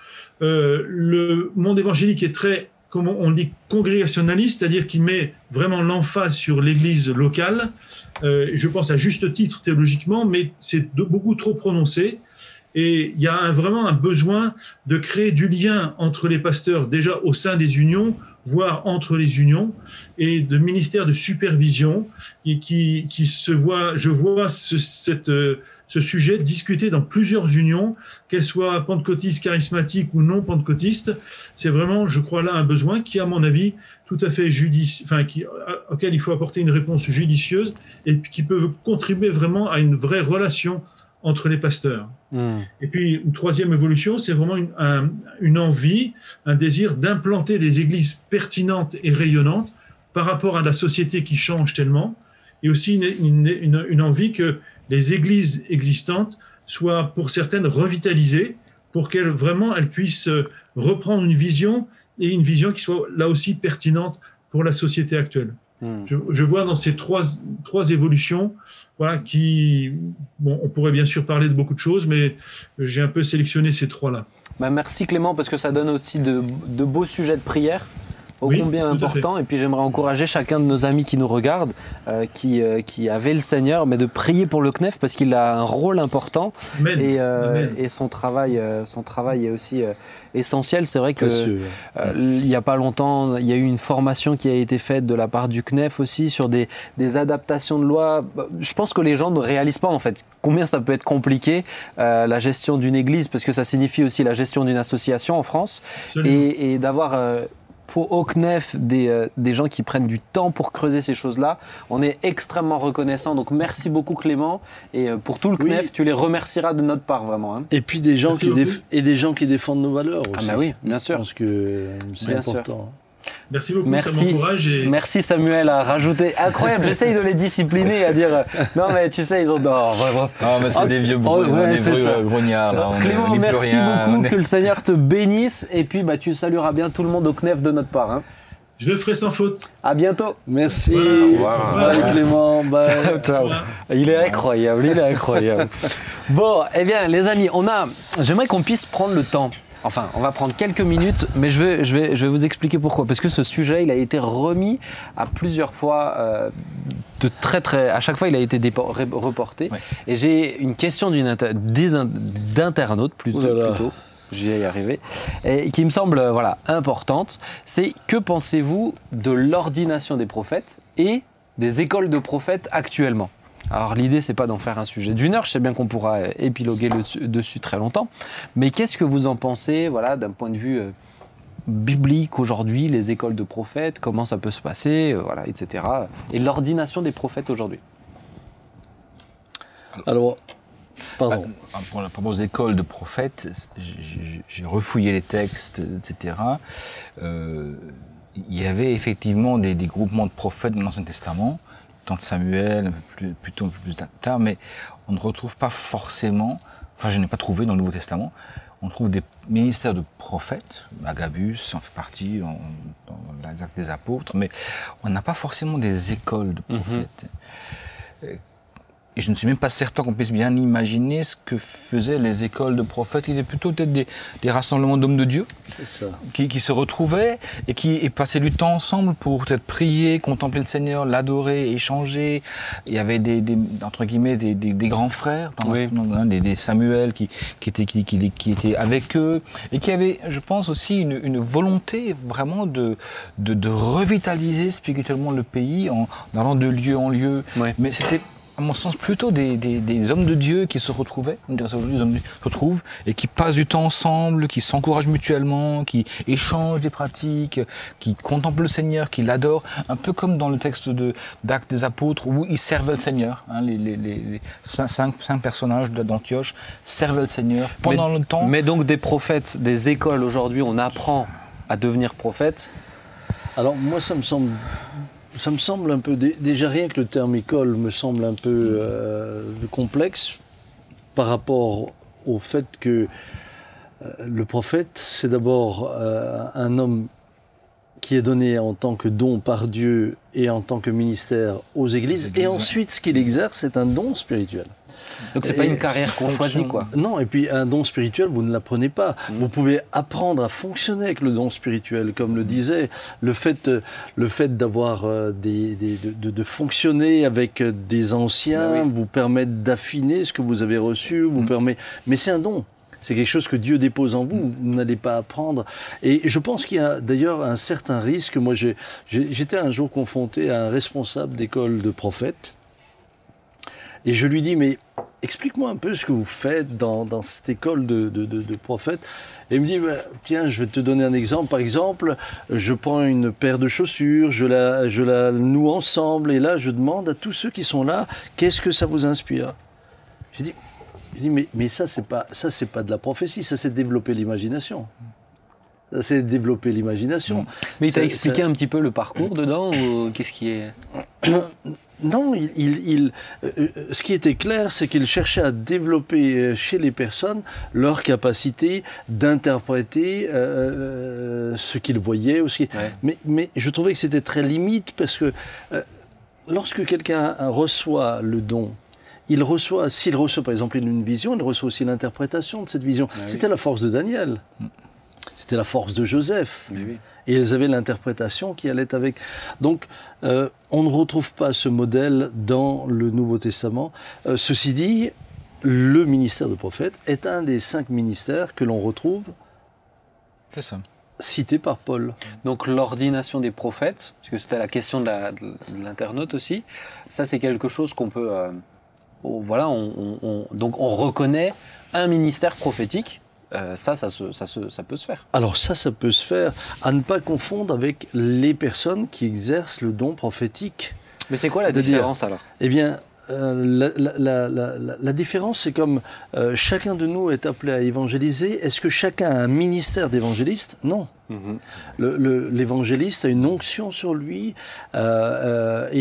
Euh, le monde évangélique est très comme on dit, congrégationaliste, c'est-à-dire qu'il met vraiment l'emphase sur l'Église locale. Euh, je pense à juste titre théologiquement, mais c'est beaucoup trop prononcé. Et il y a vraiment un besoin de créer du lien entre les pasteurs déjà au sein des unions, voire entre les unions, et de ministères de supervision qui, qui, qui se voit, je vois ce, cette, euh, ce sujet discuté dans plusieurs unions, qu'elles soient pentecôtistes, charismatiques ou non pentecôtistes. C'est vraiment, je crois, là un besoin qui, à mon avis, tout à fait judicieux, enfin, qui, auquel il faut apporter une réponse judicieuse et qui peut contribuer vraiment à une vraie relation entre les pasteurs. Hmm. Et puis, une troisième évolution, c'est vraiment une, une, envie, un désir d'implanter des églises pertinentes et rayonnantes par rapport à la société qui change tellement, et aussi une, une, une envie que les églises existantes soient pour certaines revitalisées pour qu'elles vraiment elles puissent euh, reprendre une vision et une vision qui soit là aussi pertinente pour la société actuelle. Hmm. Je, vois dans ces trois, trois évolutions, voilà, qui, bon, on pourrait bien sûr parler de beaucoup de choses, mais j'ai un peu sélectionné ces trois-là. Bah merci Clément, parce que ça donne aussi de, de beaux sujets de prière ô combien important. Et puis j'aimerais encourager chacun de nos amis qui nous regardent, euh, qui, euh, qui avait le Seigneur, mais de prier pour le CNEF parce qu'il a un rôle important. Et, euh, et, son travail, son travail est aussi essentiel. C'est vrai que il n'y a pas longtemps, il y a eu une formation qui a été faite de la part du CNEF aussi sur des, des adaptations de lois. Je pense que les gens ne réalisent pas en fait combien ça peut être compliqué la gestion d'une église parce que ça signifie aussi la gestion d'une association en France. Et, et d'avoir pour au CNEF des, euh, des gens qui prennent du temps pour creuser ces choses-là. On est extrêmement reconnaissant. Donc merci beaucoup Clément. Et euh, pour tout le Oui. CNEF, tu les remercieras de notre part vraiment. hein. Et puis des gens, Merci qui beaucoup. déf- et des gens qui défendent nos valeurs aussi. Ah bah oui, bien Je sûr. pense que euh, c'est Bien sûr. Merci beaucoup, Merci. ça m'encourage. Et... Merci Samuel à rajouter. Incroyable, j'essaye de les discipliner à dire euh, non mais tu sais ils ont non. Ah, mais c'est Oh, des vieux oh, ouais, des c'est brou- ça. euh, grognards, là. On est- Clément, est merci rien, beaucoup, on est- que le Seigneur te bénisse et puis bah, tu salueras bien tout le monde au CNEF de notre part. hein. Je le ferai sans faute. À bientôt. Merci. Revoir. Bye Clément. Bye. Ciao, ciao. Il est incroyable, il est incroyable. [LAUGHS] Bon, eh bien, les amis, on a. J'aimerais qu'on puisse prendre le temps. Enfin, on va prendre quelques minutes, mais je vais, je vais, je vais vous expliquer pourquoi. Parce que ce sujet, il a été remis à plusieurs fois, euh, de très très. À chaque fois, il a été reporté. Ouais. Et j'ai une question d'internautes plutôt. Ouh là là. plutôt. J'y vais y arriver. Et qui me semble euh, voilà, importante. C'est que pensez-vous de l'ordination des prophètes et des écoles de prophètes actuellement? Alors l'idée c'est pas d'en faire un sujet d'une heure, je sais bien qu'on pourra euh, épiloguer le dessus très longtemps, mais qu'est-ce que vous en pensez voilà, d'un point de vue euh, biblique aujourd'hui, les écoles de prophètes, comment ça peut se passer, euh, voilà, etc. Et l'ordination des prophètes aujourd'hui? Alors, pardon. Ah, Pour écoles de prophètes, j'ai- refouillé les textes, etc. Euh, il y avait effectivement des, des groupements de prophètes dans l'Ancien Testament, temps de Samuel, plus, plutôt un peu plus tard, mais on ne retrouve pas forcément, enfin je n'ai pas trouvé dans le Nouveau Testament, on trouve des ministères de prophètes, Agabus en fait partie dans, dans les actes des apôtres, mais on n'a pas forcément des écoles de prophètes. Euh, Et je ne suis même pas certain qu'on puisse bien imaginer ce que faisaient les écoles de prophètes, qui étaient plutôt peut-être des, des rassemblements d'hommes de Dieu, ça. qui, qui se retrouvaient et qui et passaient du temps ensemble pour peut-être prier, contempler le Seigneur, l'adorer, échanger. Il y avait des, des entre guillemets des, grands frères, dans- Oui. dans- hein, des, Samuel qui, qui, étaient, qui, qui, qui étaient avec eux et qui avaient, je pense aussi, une, une volonté vraiment de, de, de revitaliser spirituellement le pays en allant de lieu en lieu. Mais c'était à mon sens, plutôt des, des, des hommes de Dieu qui se retrouvaient, on dirait ça aujourd'hui, des hommes de Dieu se retrouvent et qui passent du temps ensemble, qui s'encouragent mutuellement, qui échangent des pratiques, qui contemplent le Seigneur, qui l'adorent, un peu comme dans le texte de d'Actes des Apôtres où ils servaient le Seigneur. Hein, les, les, les, les cinq, cinq, cinq personnages de- d'Antioche servaient le Seigneur pendant le temps. Mais donc des prophètes, des écoles aujourd'hui, on apprend à devenir prophète. Alors moi, ça me semble, ça me semble un peu dé- déjà rien que le terme école me semble un peu euh, complexe par rapport au fait que euh, le prophète, c'est d'abord euh, un homme qui est donné en tant que don par Dieu et en tant que ministère aux églises, églises, et ensuite ce qu'il exerce, c'est un don spirituel. Donc c'est pas une carrière qu'on choisit quoi. Non, et puis un don spirituel, vous ne l'apprenez pas. Vous pouvez apprendre à fonctionner avec le don spirituel, comme le disait. Le fait, le fait d'avoir euh, des, des- de, de- de fonctionner avec euh, des anciens vous permet d'affiner ce que vous avez reçu, vous permet. Mais c'est un don. C'est quelque chose que Dieu dépose en vous. Vous n'allez pas apprendre. Et je pense qu'il y a d'ailleurs un certain risque. Moi, j'étais un jour confronté à un responsable d'école de prophètes. Et je lui dis, mais explique-moi un peu ce que vous faites dans, dans cette école de, de, de- de prophètes. Et il me dit, bah, tiens, je vais te donner un exemple. Par exemple, je prends une paire de chaussures, je la, je la noue ensemble, et là, je demande à tous ceux qui sont là, qu'est-ce que ça vous inspire? J'ai dit, dit, mais, mais ça, c'est pas, ça, c'est pas de la prophétie, ça, c'est développer l'imagination. Ça, c'est développer l'imagination. Mais il t'a Ça- expliqué ça- un petit peu le parcours [COUGHS] dedans ou qu'est-ce qui est [COUGHS] [COUGHS] Non, il, il- il- euh, euh, ce qui était clair, c'est qu'il cherchait à développer euh, chez les personnes leur capacité d'interpréter euh, ce qu'ils voyaient. Ouais. mais, mais je trouvais que c'était très limite parce que euh, lorsque quelqu'un reçoit le don, il reçoit, s'il reçoit par exemple une vision, il reçoit aussi l'interprétation de cette vision. Ah oui. C'était la force de Daniel. C'était la force de Joseph. Oui. Et ils avaient l'interprétation qui allait avec. Donc, euh, on ne retrouve pas ce modèle dans le Nouveau Testament. Euh, ceci dit, le ministère de prophète est un des cinq ministères que l'on retrouve C'est ça. cités par Paul. Donc l'ordination des prophètes, parce que c'était la question de la- de l'internaute aussi, ça c'est quelque chose qu'on peut... euh, oh, voilà, on, on- on- donc on reconnaît un ministère prophétique euh, ça, ça, se- ça, se- ça peut se faire. Alors ça, ça peut se faire à ne pas confondre avec les personnes qui exercent le don prophétique. Mais c'est quoi la différence alors? Eh bien, euh, la, la- la- la- la- la différence, c'est comme euh, chacun de nous est appelé à évangéliser. Est-ce que chacun a un ministère d'évangéliste? Non. Mhm. L'évangéliste a une onction sur lui et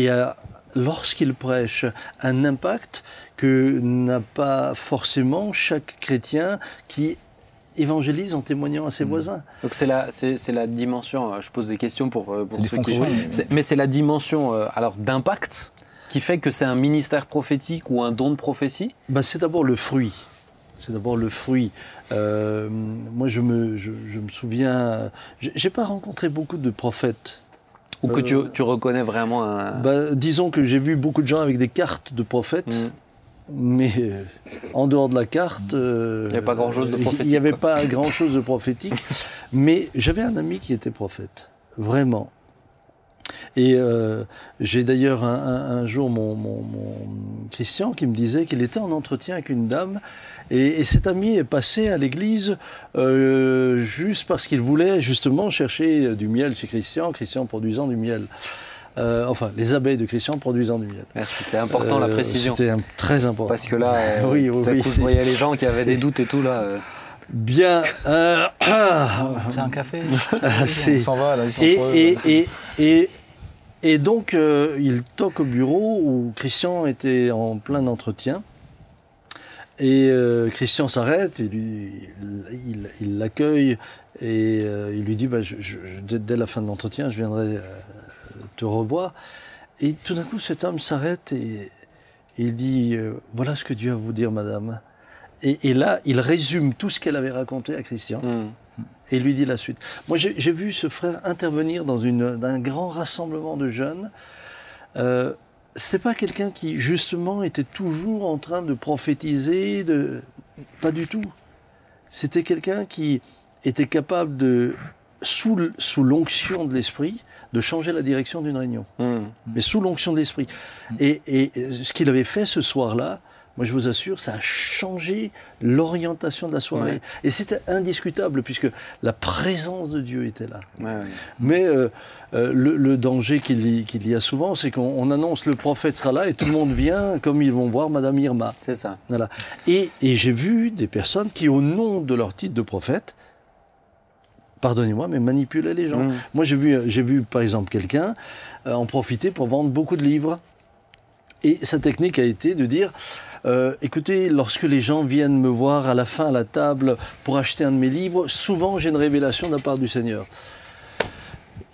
a, lorsqu'il prêche, un impact que n'a pas forcément chaque chrétien qui évangélise en témoignant à ses voisins. Donc c'est la, c'est, c'est la dimension, euh, je pose des questions pour, euh, pour C'est des ceux qui... Mais c'est la dimension euh, alors d'impact qui fait que c'est un ministère prophétique ou un don de prophétie Bah, c'est d'abord le fruit. C'est d'abord le fruit. Euh, moi, je me, je, je me souviens. J'ai pas rencontré beaucoup de prophètes. Ou que Euh, tu, tu reconnais vraiment un... Bah, disons que j'ai vu beaucoup de gens avec des cartes de prophètes, Mhm. Mais euh, en dehors de la carte, euh, Il y a pas grand-chose de prophétique, Il n'y avait pas [LAUGHS] grand-chose de prophétique. mais j'avais un ami qui était prophète, vraiment. Et euh, j'ai d'ailleurs un, un- un jour mon, mon- mon Christian qui me disait qu'il était en entretien avec une dame et, et cet ami est passé à l'église juste parce qu'il voulait justement chercher du miel chez Christian, Christian produisant du miel. Euh, enfin, les abeilles de Christian produisant du miel. Merci, c'est important la Euh, précision. C'était très important. Parce que là, [LAUGHS] euh, Oui, oui, voyais les gens qui avaient des doutes et tout là. euh. Bien. euh, [COUGHS] C'est un café. Ah, c'est- On s'en va, là, ils sont et, creux. et, et, et, et donc, euh, il toque au bureau où Christian était en plein entretien. Et euh, Christian s'arrête, il lui- il il l'accueille et euh, il lui dit bah, je- je- je- dès, dès la fin de l'entretien, je viendrai euh, te revoir. Et tout d'un coup, cet homme s'arrête et il dit euh, Voilà ce que Dieu a à vous dire, madame. Et, et là, il résume tout ce qu'elle avait raconté à Christian Mhm. et il lui dit la suite. Moi, j'ai vu ce frère intervenir dans une, dans un grand rassemblement de jeunes. Euh, C'était pas quelqu'un qui, justement, était toujours en train de prophétiser, de... pas du tout. C'était quelqu'un qui était capable de, sous l'onction de l'esprit, de changer la direction d'une réunion. Mhm. Mais sous l'onction de l'esprit. Et, et ce qu'il avait fait ce soir-là, moi je vous assure, ça a changé l'orientation de la soirée. Ouais. Et c'était indiscutable puisque la présence de Dieu était là. Ouais, ouais. Mais euh, euh, le, le danger qu'il y, a souvent, c'est qu'on on annonce le prophète sera là et tout le monde vient comme ils vont voir Madame Irma. C'est ça. Voilà. Et, et j'ai vu des personnes qui, au nom de leur titre de prophète, pardonnez-moi, mais manipulaient les gens. Mhm. Moi, j'ai vu, j'ai vu par exemple quelqu'un euh, en profiter pour vendre beaucoup de livres. Et sa technique a été de dire euh, écoutez, lorsque les gens viennent me voir à la fin à la table pour acheter un de mes livres, souvent j'ai une révélation de la part du Seigneur.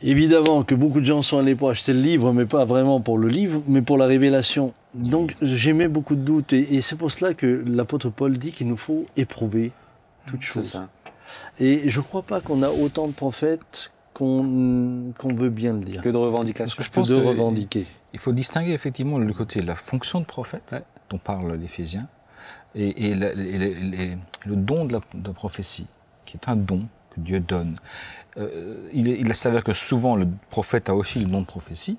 Évidemment que beaucoup de gens sont allés pour acheter le livre, mais pas vraiment pour le livre, mais pour la révélation. Donc j'aimais beaucoup de doutes, et, et c'est pour cela que l'apôtre Paul dit qu'il nous faut éprouver toutes C'est choses. ça. Et je ne crois pas qu'on a autant de prophètes qu'on veut bien le dire, Que de. Parce que je que pense de que revendiquer. il faut distinguer effectivement le côté de la fonction de prophète Ouais. dont parle l'Éphésiens et, et la- et le, et le don de la, de la prophétie, qui est un don que Dieu donne. Euh, il s'avère que souvent le prophète a aussi le don de prophétie,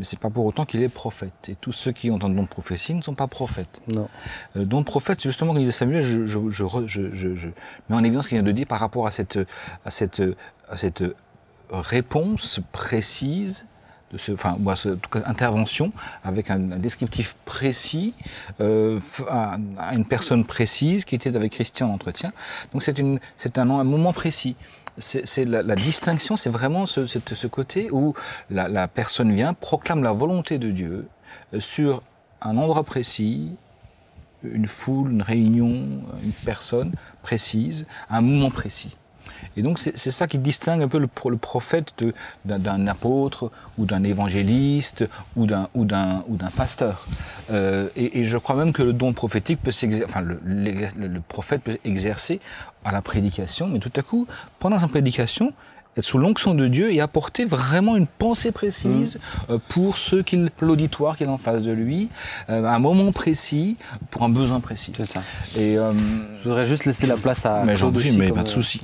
mais c'est pas pour autant qu'il est prophète. Et tous ceux qui ont un don de prophétie ne sont pas prophètes. Non. Euh, don de prophète, justement, comme disait Samuel, je, mets en évidence ce qu'il vient de dire par rapport à cette, à cette, à cette réponse précise de ce, enfin, ou à ce, en tout cas, intervention avec un, un descriptif précis euh, à, à une personne précise qui était avec Christian en entretien. Donc c'est une, c'est un, un moment précis. C'est la, la distinction, c'est vraiment ce, ce côté où la, la personne vient, proclame la volonté de Dieu euh, sur un endroit précis, une foule, une réunion, une personne précise, un moment précis. Et donc c'est ça qui distingue un peu le, pro- le prophète d'un apôtre ou d'un évangéliste ou d'un ou d'un ou d'un pasteur. Euh, et, et je crois même que le don prophétique peut s'exercer, enfin le, l'exer- le- le prophète peut exercer à la prédication, mais tout à coup, pendant sa prédication, être sous l'onction de Dieu et apporter vraiment une pensée précise euh, pour ceux qui l'auditoire qui est en face de lui, euh, à un moment précis, pour un besoin précis. C'est ça. Et euh, Je voudrais juste laisser la place à. mais j'en prie, mais pas de euh, souci.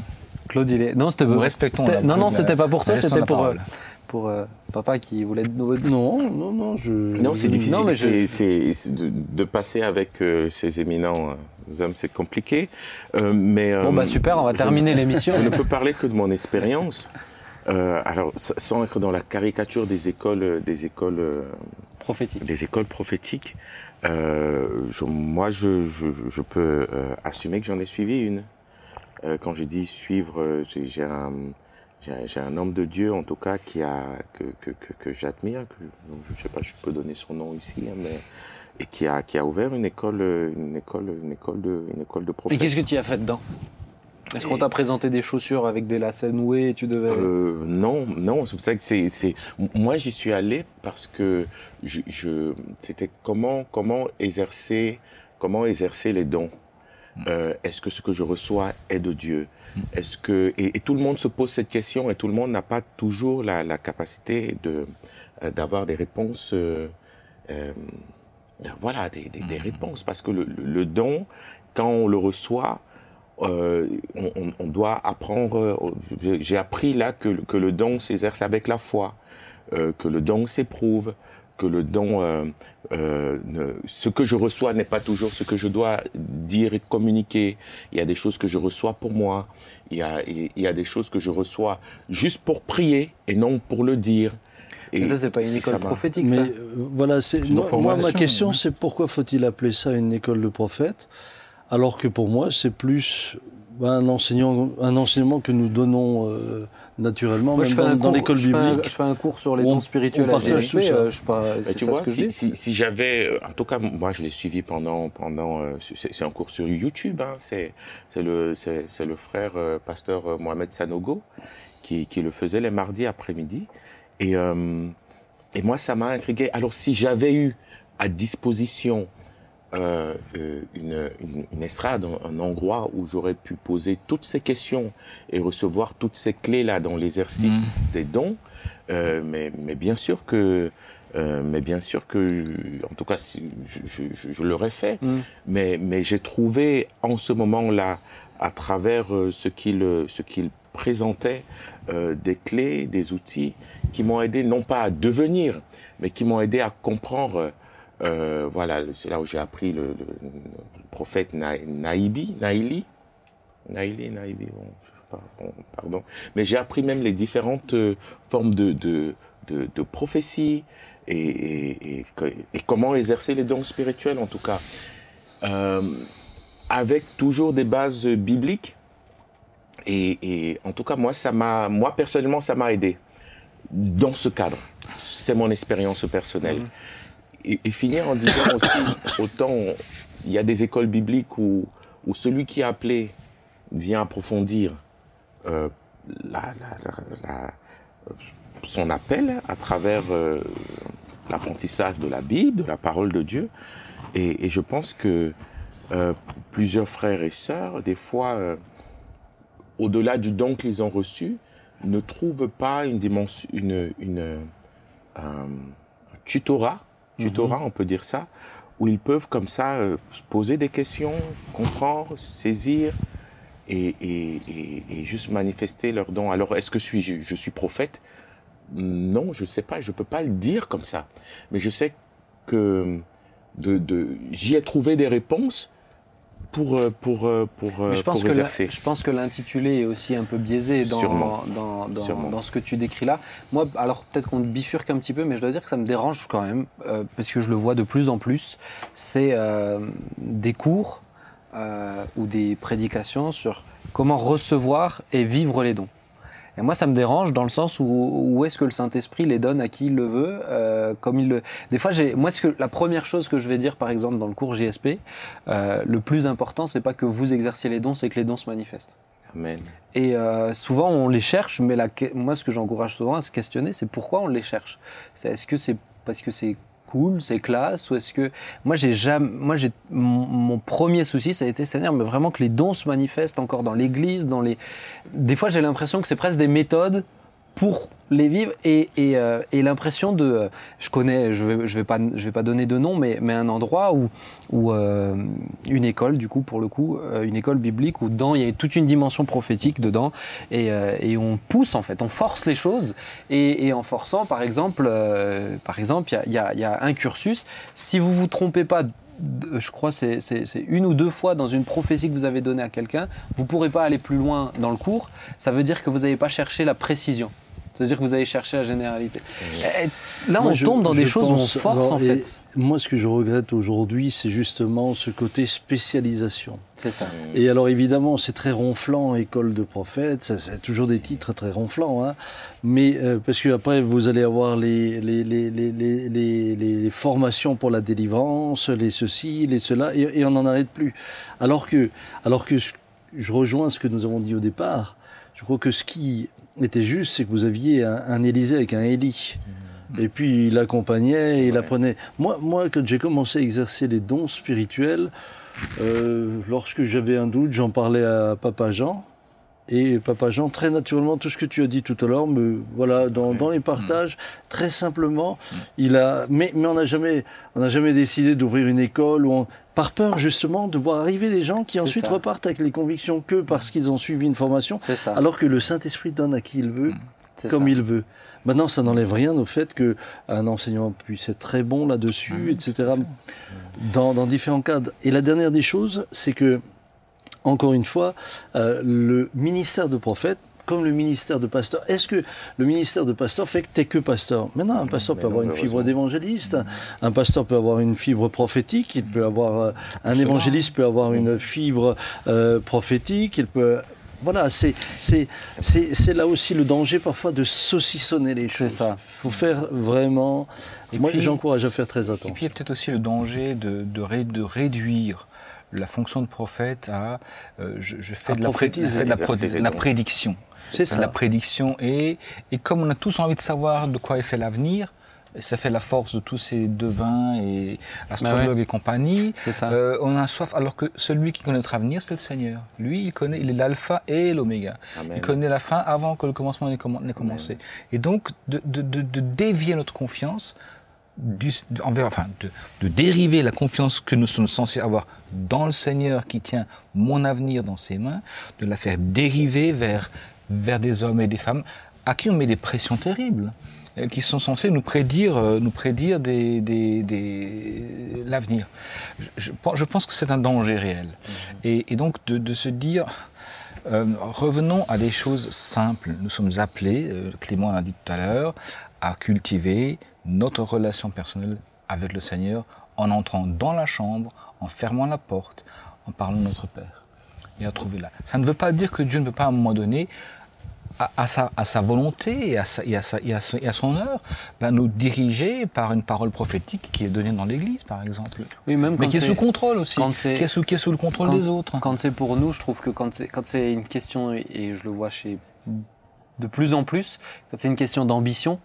Claude, il est. Non, c'était Nous respectons Non, non, la- c'était pas pour toi, c'était pour. euh, pour euh, papa qui voulait de nouveau. Non, non, non, je. Non, c'est difficile. non, mais je- c'est, de, de passer avec euh, ces éminents euh, hommes, c'est compliqué. Euh, mais Bon, euh, bah super, on va terminer l'émission. Je ne peux parler que de mon expérience. Euh, alors, sans être dans la caricature des écoles, euh, des écoles, euh, Prophétique. des écoles prophétiques, euh, je- moi, je, je, je peux euh, assumer que j'en ai suivi une. Euh, quand je dis suivre, euh, j'ai, j'ai un, j'ai, j'ai homme de Dieu, en tout cas, qui a que que, que, que j'admire. Je ne sais pas, je peux donner son nom ici, hein, mais et qui a qui a ouvert une école, une école, une école de, une école de Et qu'est-ce que tu as fait dedans? Est-ce qu'on t'a présenté des chaussures avec des lacets noués et tu devais. Euh, non, non, c'est pour ça que c'est, c'est, moi j'y suis allé parce que je, je c'était comment, comment exercer, comment exercer les dons. Euh, est-ce que ce que je reçois est de Dieu? Est-ce que et, et tout le monde se pose cette question et tout le monde n'a pas toujours la, la capacité de euh, d'avoir des réponses. euh, euh, voilà, des, des, des réponses parce que le, le- don, quand on le reçoit, euh, on, on- doit apprendre. euh, j'ai- appris là que, que le don s'exerce avec la foi, euh, que le don s'éprouve, que le don, euh, euh, ne- ce que je reçois n'est pas toujours ce que je dois dire et communiquer. Il y a des choses que je reçois pour moi. Il y a, il y a des choses que je reçois juste pour prier et non pour le dire. Et, Mais ça, c'est pas une école ça prophétique, Mais ça. euh, voilà, c'est une moi, moi, ma question, c'est pourquoi faut-il appeler ça une école de prophètes, alors que pour moi, c'est plus un, enseignant, un enseignement que nous donnons euh, naturellement, Moi, même dans, l'école je, fais un, biblique. je fais un cours sur les On- dons spirituels on partage tout ça. euh, je pas, Bah, tu ça vois, ce que je si, dis. si, si j'avais, euh, en tout cas, moi je l'ai suivi pendant, pendant, c'est un cours sur YouTube. Hein, c'est, c'est le, c'est, le frère euh, pasteur euh, Mohamed Sanogo qui, qui le faisait les mardis après-midi. Et, euh, et moi, ça m'a intrigué. Alors, si j'avais eu à disposition euh, une, une, une estrade, un, un endroit où j'aurais pu poser toutes ces questions et recevoir toutes ces clés-là dans l'exercice des dons, euh, mais, mais bien sûr que, euh, mais bien sûr que, en tout cas, je, je, je l'aurais fait. Mm. Mais, mais j'ai trouvé en ce moment-là, à travers euh, ce qu'il euh, ce qu'il présentait, euh, des clés, des outils qui m'ont aidé non pas à devenir, mais qui m'ont aidé à comprendre. Euh, voilà, c'est là où j'ai appris le, le- le prophète Na- Naïbi, Naïli, Naïli, Naïbi, bon, pardon. Mais j'ai appris même les différentes euh, formes de, de, de, de prophétie et, et, et, comment exercer les dons spirituels en tout cas. Euh, avec toujours des bases bibliques. Et, en tout cas, moi, ça m'a, moi personnellement, ça m'a aidé dans ce cadre. C'est mon expérience personnelle. Et, et finir en disant aussi, [COUGHS] autant il y a des écoles bibliques où, où celui qui est appelé vient approfondir euh, la- la- la- la- son appel à travers euh, l'apprentissage de la Bible, de la parole de Dieu. Et, et je pense que euh, plusieurs frères et sœurs, des fois, au-delà du don qu'ils ont reçu, ne trouvent pas une dimension, une, une un tutorat, tutorat, on peut dire ça, où ils peuvent comme ça euh, poser des questions, comprendre, saisir et, et- et- et juste manifester leur don. Alors, est-ce que suis-je je suis prophète? Non, je ne sais pas, je ne peux pas le dire comme ça. Mais je sais que de, de, j'y ai trouvé des réponses pour, euh, pour, euh, pour, euh, Mais je pense, pour que exercer. l'in- je pense que l'intitulé est aussi un peu biaisé dans, Sûrement. dans, dans, Sûrement. dans ce que tu décris là. Moi, alors peut-être qu'on bifurque un petit peu, mais je dois dire que ça me dérange quand même, euh, parce que je le vois de plus en plus. C'est euh, des cours euh, ou des prédications sur comment recevoir et vivre les dons. Et moi, ça me dérange dans le sens où, où est-ce que le Saint-Esprit les donne à qui il le veut, euh, comme il le. Des fois, j'ai. Moi, ce que la première chose que je vais dire, par exemple, dans le cours JSP, euh, le plus important, c'est pas que vous exerciez les dons, c'est que les dons se manifestent. Amen. Et euh, souvent, on les cherche, mais la, moi, ce que j'encourage souvent à se questionner, c'est pourquoi on les cherche? Est-ce que c'est parce que c'est cool, c'est classe, ou est-ce que moi j'ai jamais, moi j'ai mon, premier souci, ça a été Seigneur, mais vraiment que les dons se manifestent encore dans l'Église, dans les. Des fois, j'ai l'impression que c'est presque des méthodes pour les vivre et, euh, l'impression de euh, je connais je vais, je vais pas je vais pas donner de nom mais, mais un endroit où, où euh, une école du coup pour le coup une école biblique où dedans il y a toute une dimension prophétique dedans et, on pousse en fait on force les choses et, en forçant par exemple par exemple il y a, y, a, un cursus si vous vous trompez pas je crois c'est une ou deux fois dans une prophétie que vous avez donnée à quelqu'un, vous pourrez pas aller plus loin dans le cours. Ça veut dire que vous n'avez pas cherché la précision. Ça veut dire que vous avez cherché la généralité. Et là, Moi, on je- tombe dans des choses où on pense- force en fait. Moi, ce que je regrette aujourd'hui, c'est justement ce côté spécialisation. C'est ça. Et alors évidemment, c'est très ronflant, école de prophètes, c'est toujours des titres très ronflants, hein. mais euh, parce que après vous allez avoir les les, les, les, les, les- les formations pour la délivrance, les ceci, les cela, et, et on n'en arrête plus. Alors que, alors que je- je rejoins ce que nous avons dit au départ, je crois que ce qui était juste, c'est que vous aviez un, un Élysée avec un Élie. Et puis il accompagnait, il apprenait. Moi, moi, quand j'ai commencé à exercer les dons spirituels, euh, lorsque j'avais un doute, j'en parlais à Papa Jean. Et Papa Jean, très naturellement, tout ce que tu as dit tout à l'heure, voilà, dans, dans les partages, très simplement, il a. Mais, mais on n'a jamais, on n'a jamais décidé d'ouvrir une école où on, par peur justement de voir arriver des gens qui ensuite ça. repartent avec les convictions que parce qu'ils ont suivi une formation, alors que le Saint Esprit donne à qui il veut C'est comme ça. il veut. Maintenant, ça n'enlève rien au fait que un enseignant puisse être très bon là-dessus, etc. Dans, dans différents cadres. Et la dernière des choses, c'est que, encore une fois, euh, le ministère de prophète, comme le ministère de pasteur, est-ce que le ministère de pasteur fait que t'es que pasteur Maintenant, un pasteur mais peut non, avoir une fibre d'évangéliste, un pasteur peut avoir une fibre prophétique, il peut avoir euh, un évangéliste peut avoir une fibre euh, prophétique, il peut voilà, c'est là aussi le danger parfois de saucissonner les choses. ça. faut faire vraiment. Et Moi, j'encourage à faire très Et attention. puis il y a peut-être aussi le danger de, de, ré- de réduire la fonction de prophète à euh, je, je fais À de la, pré- je fais de prédiction. C'est de la ça. prédiction et, et comme on a tous envie de savoir de quoi est fait l'avenir, ça fait la force de tous ces devins et astrologues et compagnie. C'est ça. euh, on a soif, alors que celui qui connaît notre avenir, c'est le Seigneur. Lui, il connaît, il est l'alpha et l'oméga. Il connaît la fin avant que le commencement n'ait commen- n'ait commencé. Et donc, de, de, de, de dévier notre confiance, du, envers, enfin, de, de dériver la confiance que nous sommes censés avoir dans le Seigneur qui tient mon avenir dans ses mains, de la faire dériver vers, vers des hommes et des femmes à qui on met des pressions terribles euh, qui sont censés nous prédire, euh, nous prédire des, des, des- l'avenir. Je, je pense- je pense que c'est un danger réel. Et, et donc de, de se dire, euh, revenons à des choses simples. Nous sommes appelés, euh, Clément l'a dit tout à l'heure, à cultiver notre relation personnelle avec le Seigneur en entrant dans la chambre, en fermant la porte, en parlant de notre Père. Et à trouver là. Ça ne veut pas dire que Dieu ne peut pas à un moment donné à, à sa, à sa volonté et à, sa- et à sa- et à sa- et à son heure, ben, nous diriger par une parole prophétique qui est donnée dans l'Église, par exemple. Oui, même Mais quand qui est sous contrôle aussi, quand qui est sous, qui est sous le contrôle quand- des autres. Quand c'est pour nous, je trouve que quand c'est quand c'est une question et je le vois chez de plus en plus, quand c'est une question d'ambition,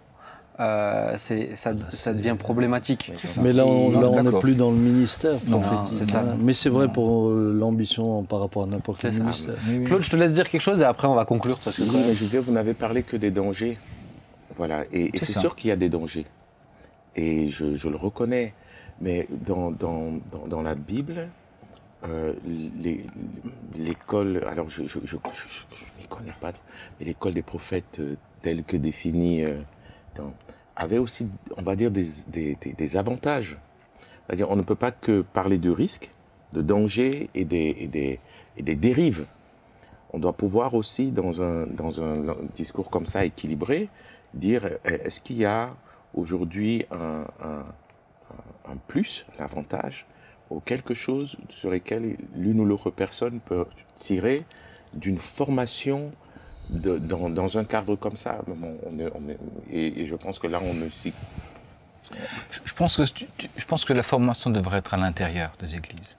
euh, c'est ça, ça devient problématique. Ça. Mais là, on n'est plus dans le ministère. Non, ça. hein. Mais c'est vrai pour euh, l'ambition par rapport à n'importe quel ministère. Oui, oui. Claude, je te laisse dire quelque chose et après on va conclure parce que Oui, je disais, vous n'avez parlé que des dangers. Voilà, et, et C'est sûr qu'il y a des dangers. Et je, je le reconnais. Mais dans, dans, dans, dans la Bible, euh, l'école, alors je ne je, je, je- je m'y connais pas, mais l'école des prophètes euh, telle que définie dans- avait aussi, on va dire, des, des, avantages. C'est-à-dire, on ne peut pas que parler de risques, de dangers et des, et et dérives on doit pouvoir aussi, dans un, dans un discours comme ça équilibré, dire euh, est-ce qu'il y a aujourd'hui un, un, un plus, un avantage, ou quelque chose sur lequel l'une ou l'autre personne peut tirer d'une formation de- dans, dans un cadre comme ça. Bon, on est- on est- et, et je pense que là, on est aussi. Je- Je pense, que, tu- tu- je pense que la formation devrait être à l'intérieur des églises.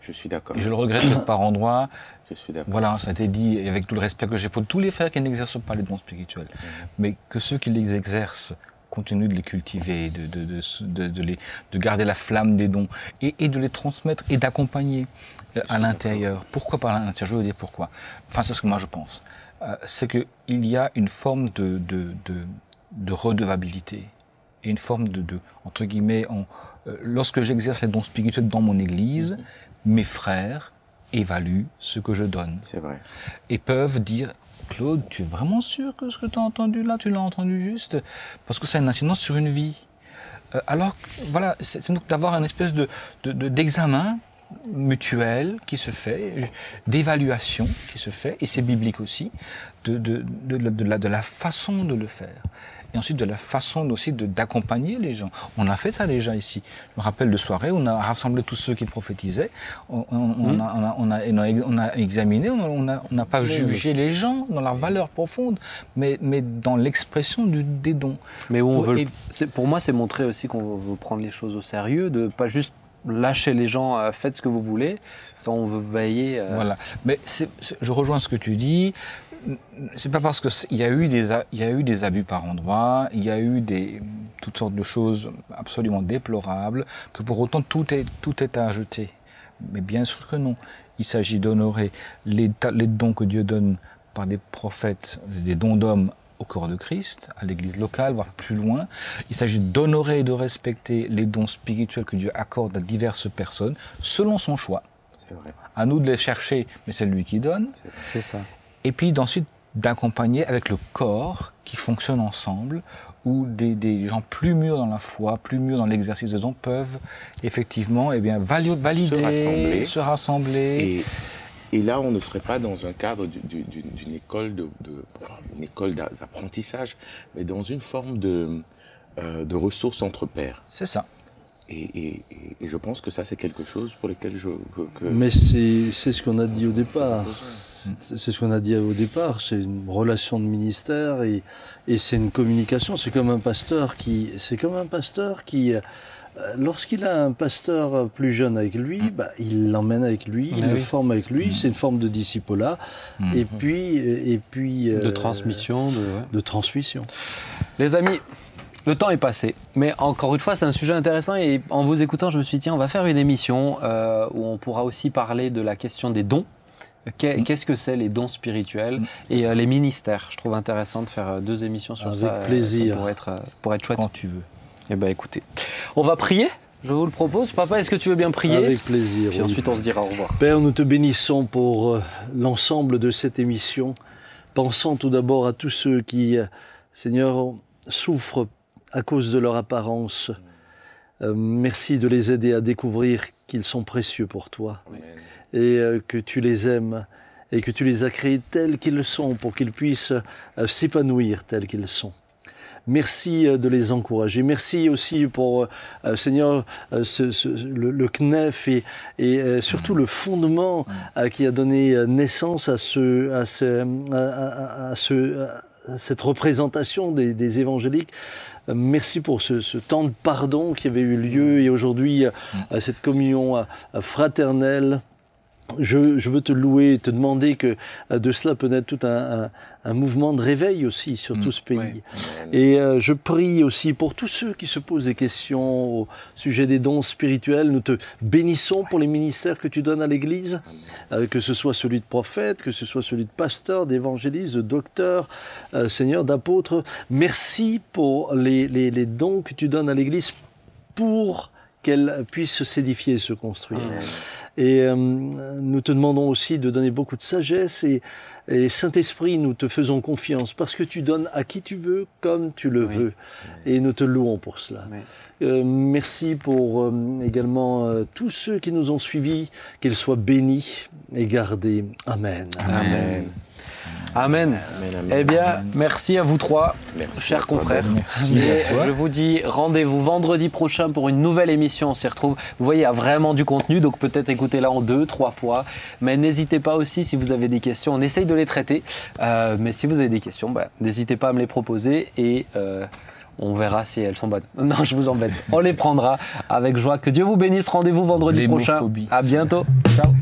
Je suis d'accord. Je le regrette par endroits. Je suis d'accord. Voilà, ça a été dit, et avec tout le respect que j'ai pour tous les frères qui n'exercent pas les dons spirituels. Mais que ceux qui les exercent continuent de les cultiver, de, de, de, de, de les, de garder la flamme des dons et, et de les transmettre et d'accompagner à l'intérieur. Pourquoi par l'intérieur? Je veux dire pourquoi. Enfin, c'est ce que moi je pense. Euh, c'est qu'il y a une forme de, de, de, de redevabilité et une forme de, de entre guillemets, en, euh, lorsque j'exerce les dons spirituels dans mon église, mes frères évaluent ce que je donne C'est vrai. et peuvent dire Claude, tu es vraiment sûr que ce que tu as entendu là, tu l'as entendu juste? Parce que ça a une incidence sur une vie. Euh, alors, voilà, c'est donc d'avoir une espèce de, de- de- d'examen mutuel qui se fait, d'évaluation qui se fait, et c'est biblique aussi, de, de, de, la- de la, de la façon de le faire. Et ensuite de la façon aussi de- d'accompagner les gens. On a fait ça déjà ici. Je me rappelle de soirée, on a rassemblé tous ceux qui prophétisaient, on, on- on a, on, a, on, examiné, on n'a pas jugé les gens dans leur valeur profonde, mais, mais dans l'expression du- des dons. Mais où on Pour veut. Pour moi, c'est montrer aussi qu'on veut prendre les choses au sérieux, de pas juste lâcher les gens, euh, faites ce que vous voulez. Ça, on veut veiller. euh, Voilà. Mais je rejoins ce que tu dis. C'est pas parce que il y a eu des y a eu des abus par endroits, il y a eu des toutes sortes de choses absolument déplorables que pour autant tout est tout est à ajouter. Mais bien sûr que non. Il s'agit d'honorer les, les dons que Dieu donne par des prophètes, des dons d'hommes au corps de Christ, à l'église locale, voire plus loin. Il s'agit d'honorer et de respecter les dons spirituels que Dieu accorde à diverses personnes selon son choix. C'est vrai. À nous de les chercher, mais c'est lui qui donne. C'est ça. Et puis d'ensuite d'accompagner avec le corps qui fonctionne ensemble, où des, des gens plus mûrs dans la foi, plus mûrs dans l'exercice des dons peuvent effectivement eh bien, vali- valider, rassembler. se rassembler. Et, et là, on ne serait pas dans un cadre du- du- d'une école de, de- une école d'a- d'apprentissage, mais dans une forme de, euh, de ressources entre pairs. C'est ça. Et, et- et- et je pense que ça, c'est quelque chose pour lequel je. que- que- Mais c'est ce qu'on a dit au départ. C'est c'est ce qu'on a dit au départ. C'est une relation de ministère et, et c'est une communication. C'est comme un pasteur qui, c'est comme un pasteur qui, euh, lorsqu'il a un pasteur plus jeune avec lui, bah, il l'emmène avec lui, il le forme avec lui. C'est une forme de discipolat. Mm. Et puis, et puis De euh, transmission. De... ouais. de transmission. Les amis, le temps est passé, mais encore une fois, c'est un sujet intéressant et en vous écoutant, je me suis dit, tiens, on va faire une émission euh, où on pourra aussi parler de la question des dons. Mm. Qu'est-ce que c'est les dons spirituels et euh, les ministères? Je trouve intéressant de faire euh, deux émissions sur Avec ça. euh, plaisir. Ça pourrait être, euh, pourrait être chouette. Quand tu veux. Eh ben, écoutez, on va prier. Je vous le propose. Papa, est-ce que tu veux bien prier Avec plaisir. Puis oui. ensuite, on se dira au revoir. Père, nous te bénissons pour euh, l'ensemble de cette émission, pensant tout d'abord à tous ceux qui, euh, Seigneur, souffrent à cause de leur apparence. Euh, merci de les aider à découvrir qu'ils sont précieux pour toi Amen. et que tu les aimes et que tu les as créés tels qu'ils sont pour qu'ils puissent s'épanouir tels qu'ils sont. Merci euh, de les encourager. Merci aussi pour, euh, Seigneur, euh, ce- ce- le, le CNEF et, et euh, surtout le fondement euh, qui a donné naissance à, ce, à, ce, à, ce- à cette représentation des, des évangéliques. Merci pour ce, ce temps de pardon qui avait eu lieu et aujourd'hui à cette communion fraternelle. Je, je veux te louer te demander que euh, de cela peut naître tout un, un- un mouvement de réveil aussi sur tout ce pays. Et euh, je prie aussi pour tous ceux qui se posent des questions au sujet des dons spirituels. Nous te bénissons pour les ministères que tu donnes à l'Église, euh, que ce soit celui de prophète, que ce soit celui de pasteur, d'évangéliste, de docteur, euh, Seigneur, d'apôtre. Merci pour les, les- les dons que tu donnes à l'Église pour qu'elle puisse s'édifier et se construire. Et euh, nous te demandons aussi de donner beaucoup de sagesse et, et Saint-Esprit, nous te faisons confiance parce que tu donnes à qui tu veux comme tu le Oui. veux. Et nous te louons pour cela. Oui. Euh, merci pour euh, également euh, tous ceux qui nous ont suivis, qu'ils soient bénis et gardés. Amen. Amen. Amen. Amen, amen. Eh bien, merci à vous trois, Merci chers toi, confrères. Ben. Merci Et à toi. je vous dis rendez-vous vendredi prochain pour une nouvelle émission. On s'y retrouve. Vous voyez, il y a vraiment du contenu, donc peut-être écoutez-la en deux, trois fois. Mais n'hésitez pas aussi si vous avez des questions. On essaye de les traiter. Euh, mais si vous avez des questions, bah, n'hésitez pas à me les proposer et euh, on verra si elles sont bonnes. [LAUGHS] Non, je vous embête. On les prendra avec joie. Que Dieu vous bénisse. Rendez-vous vendredi prochain. À bientôt. Ciao.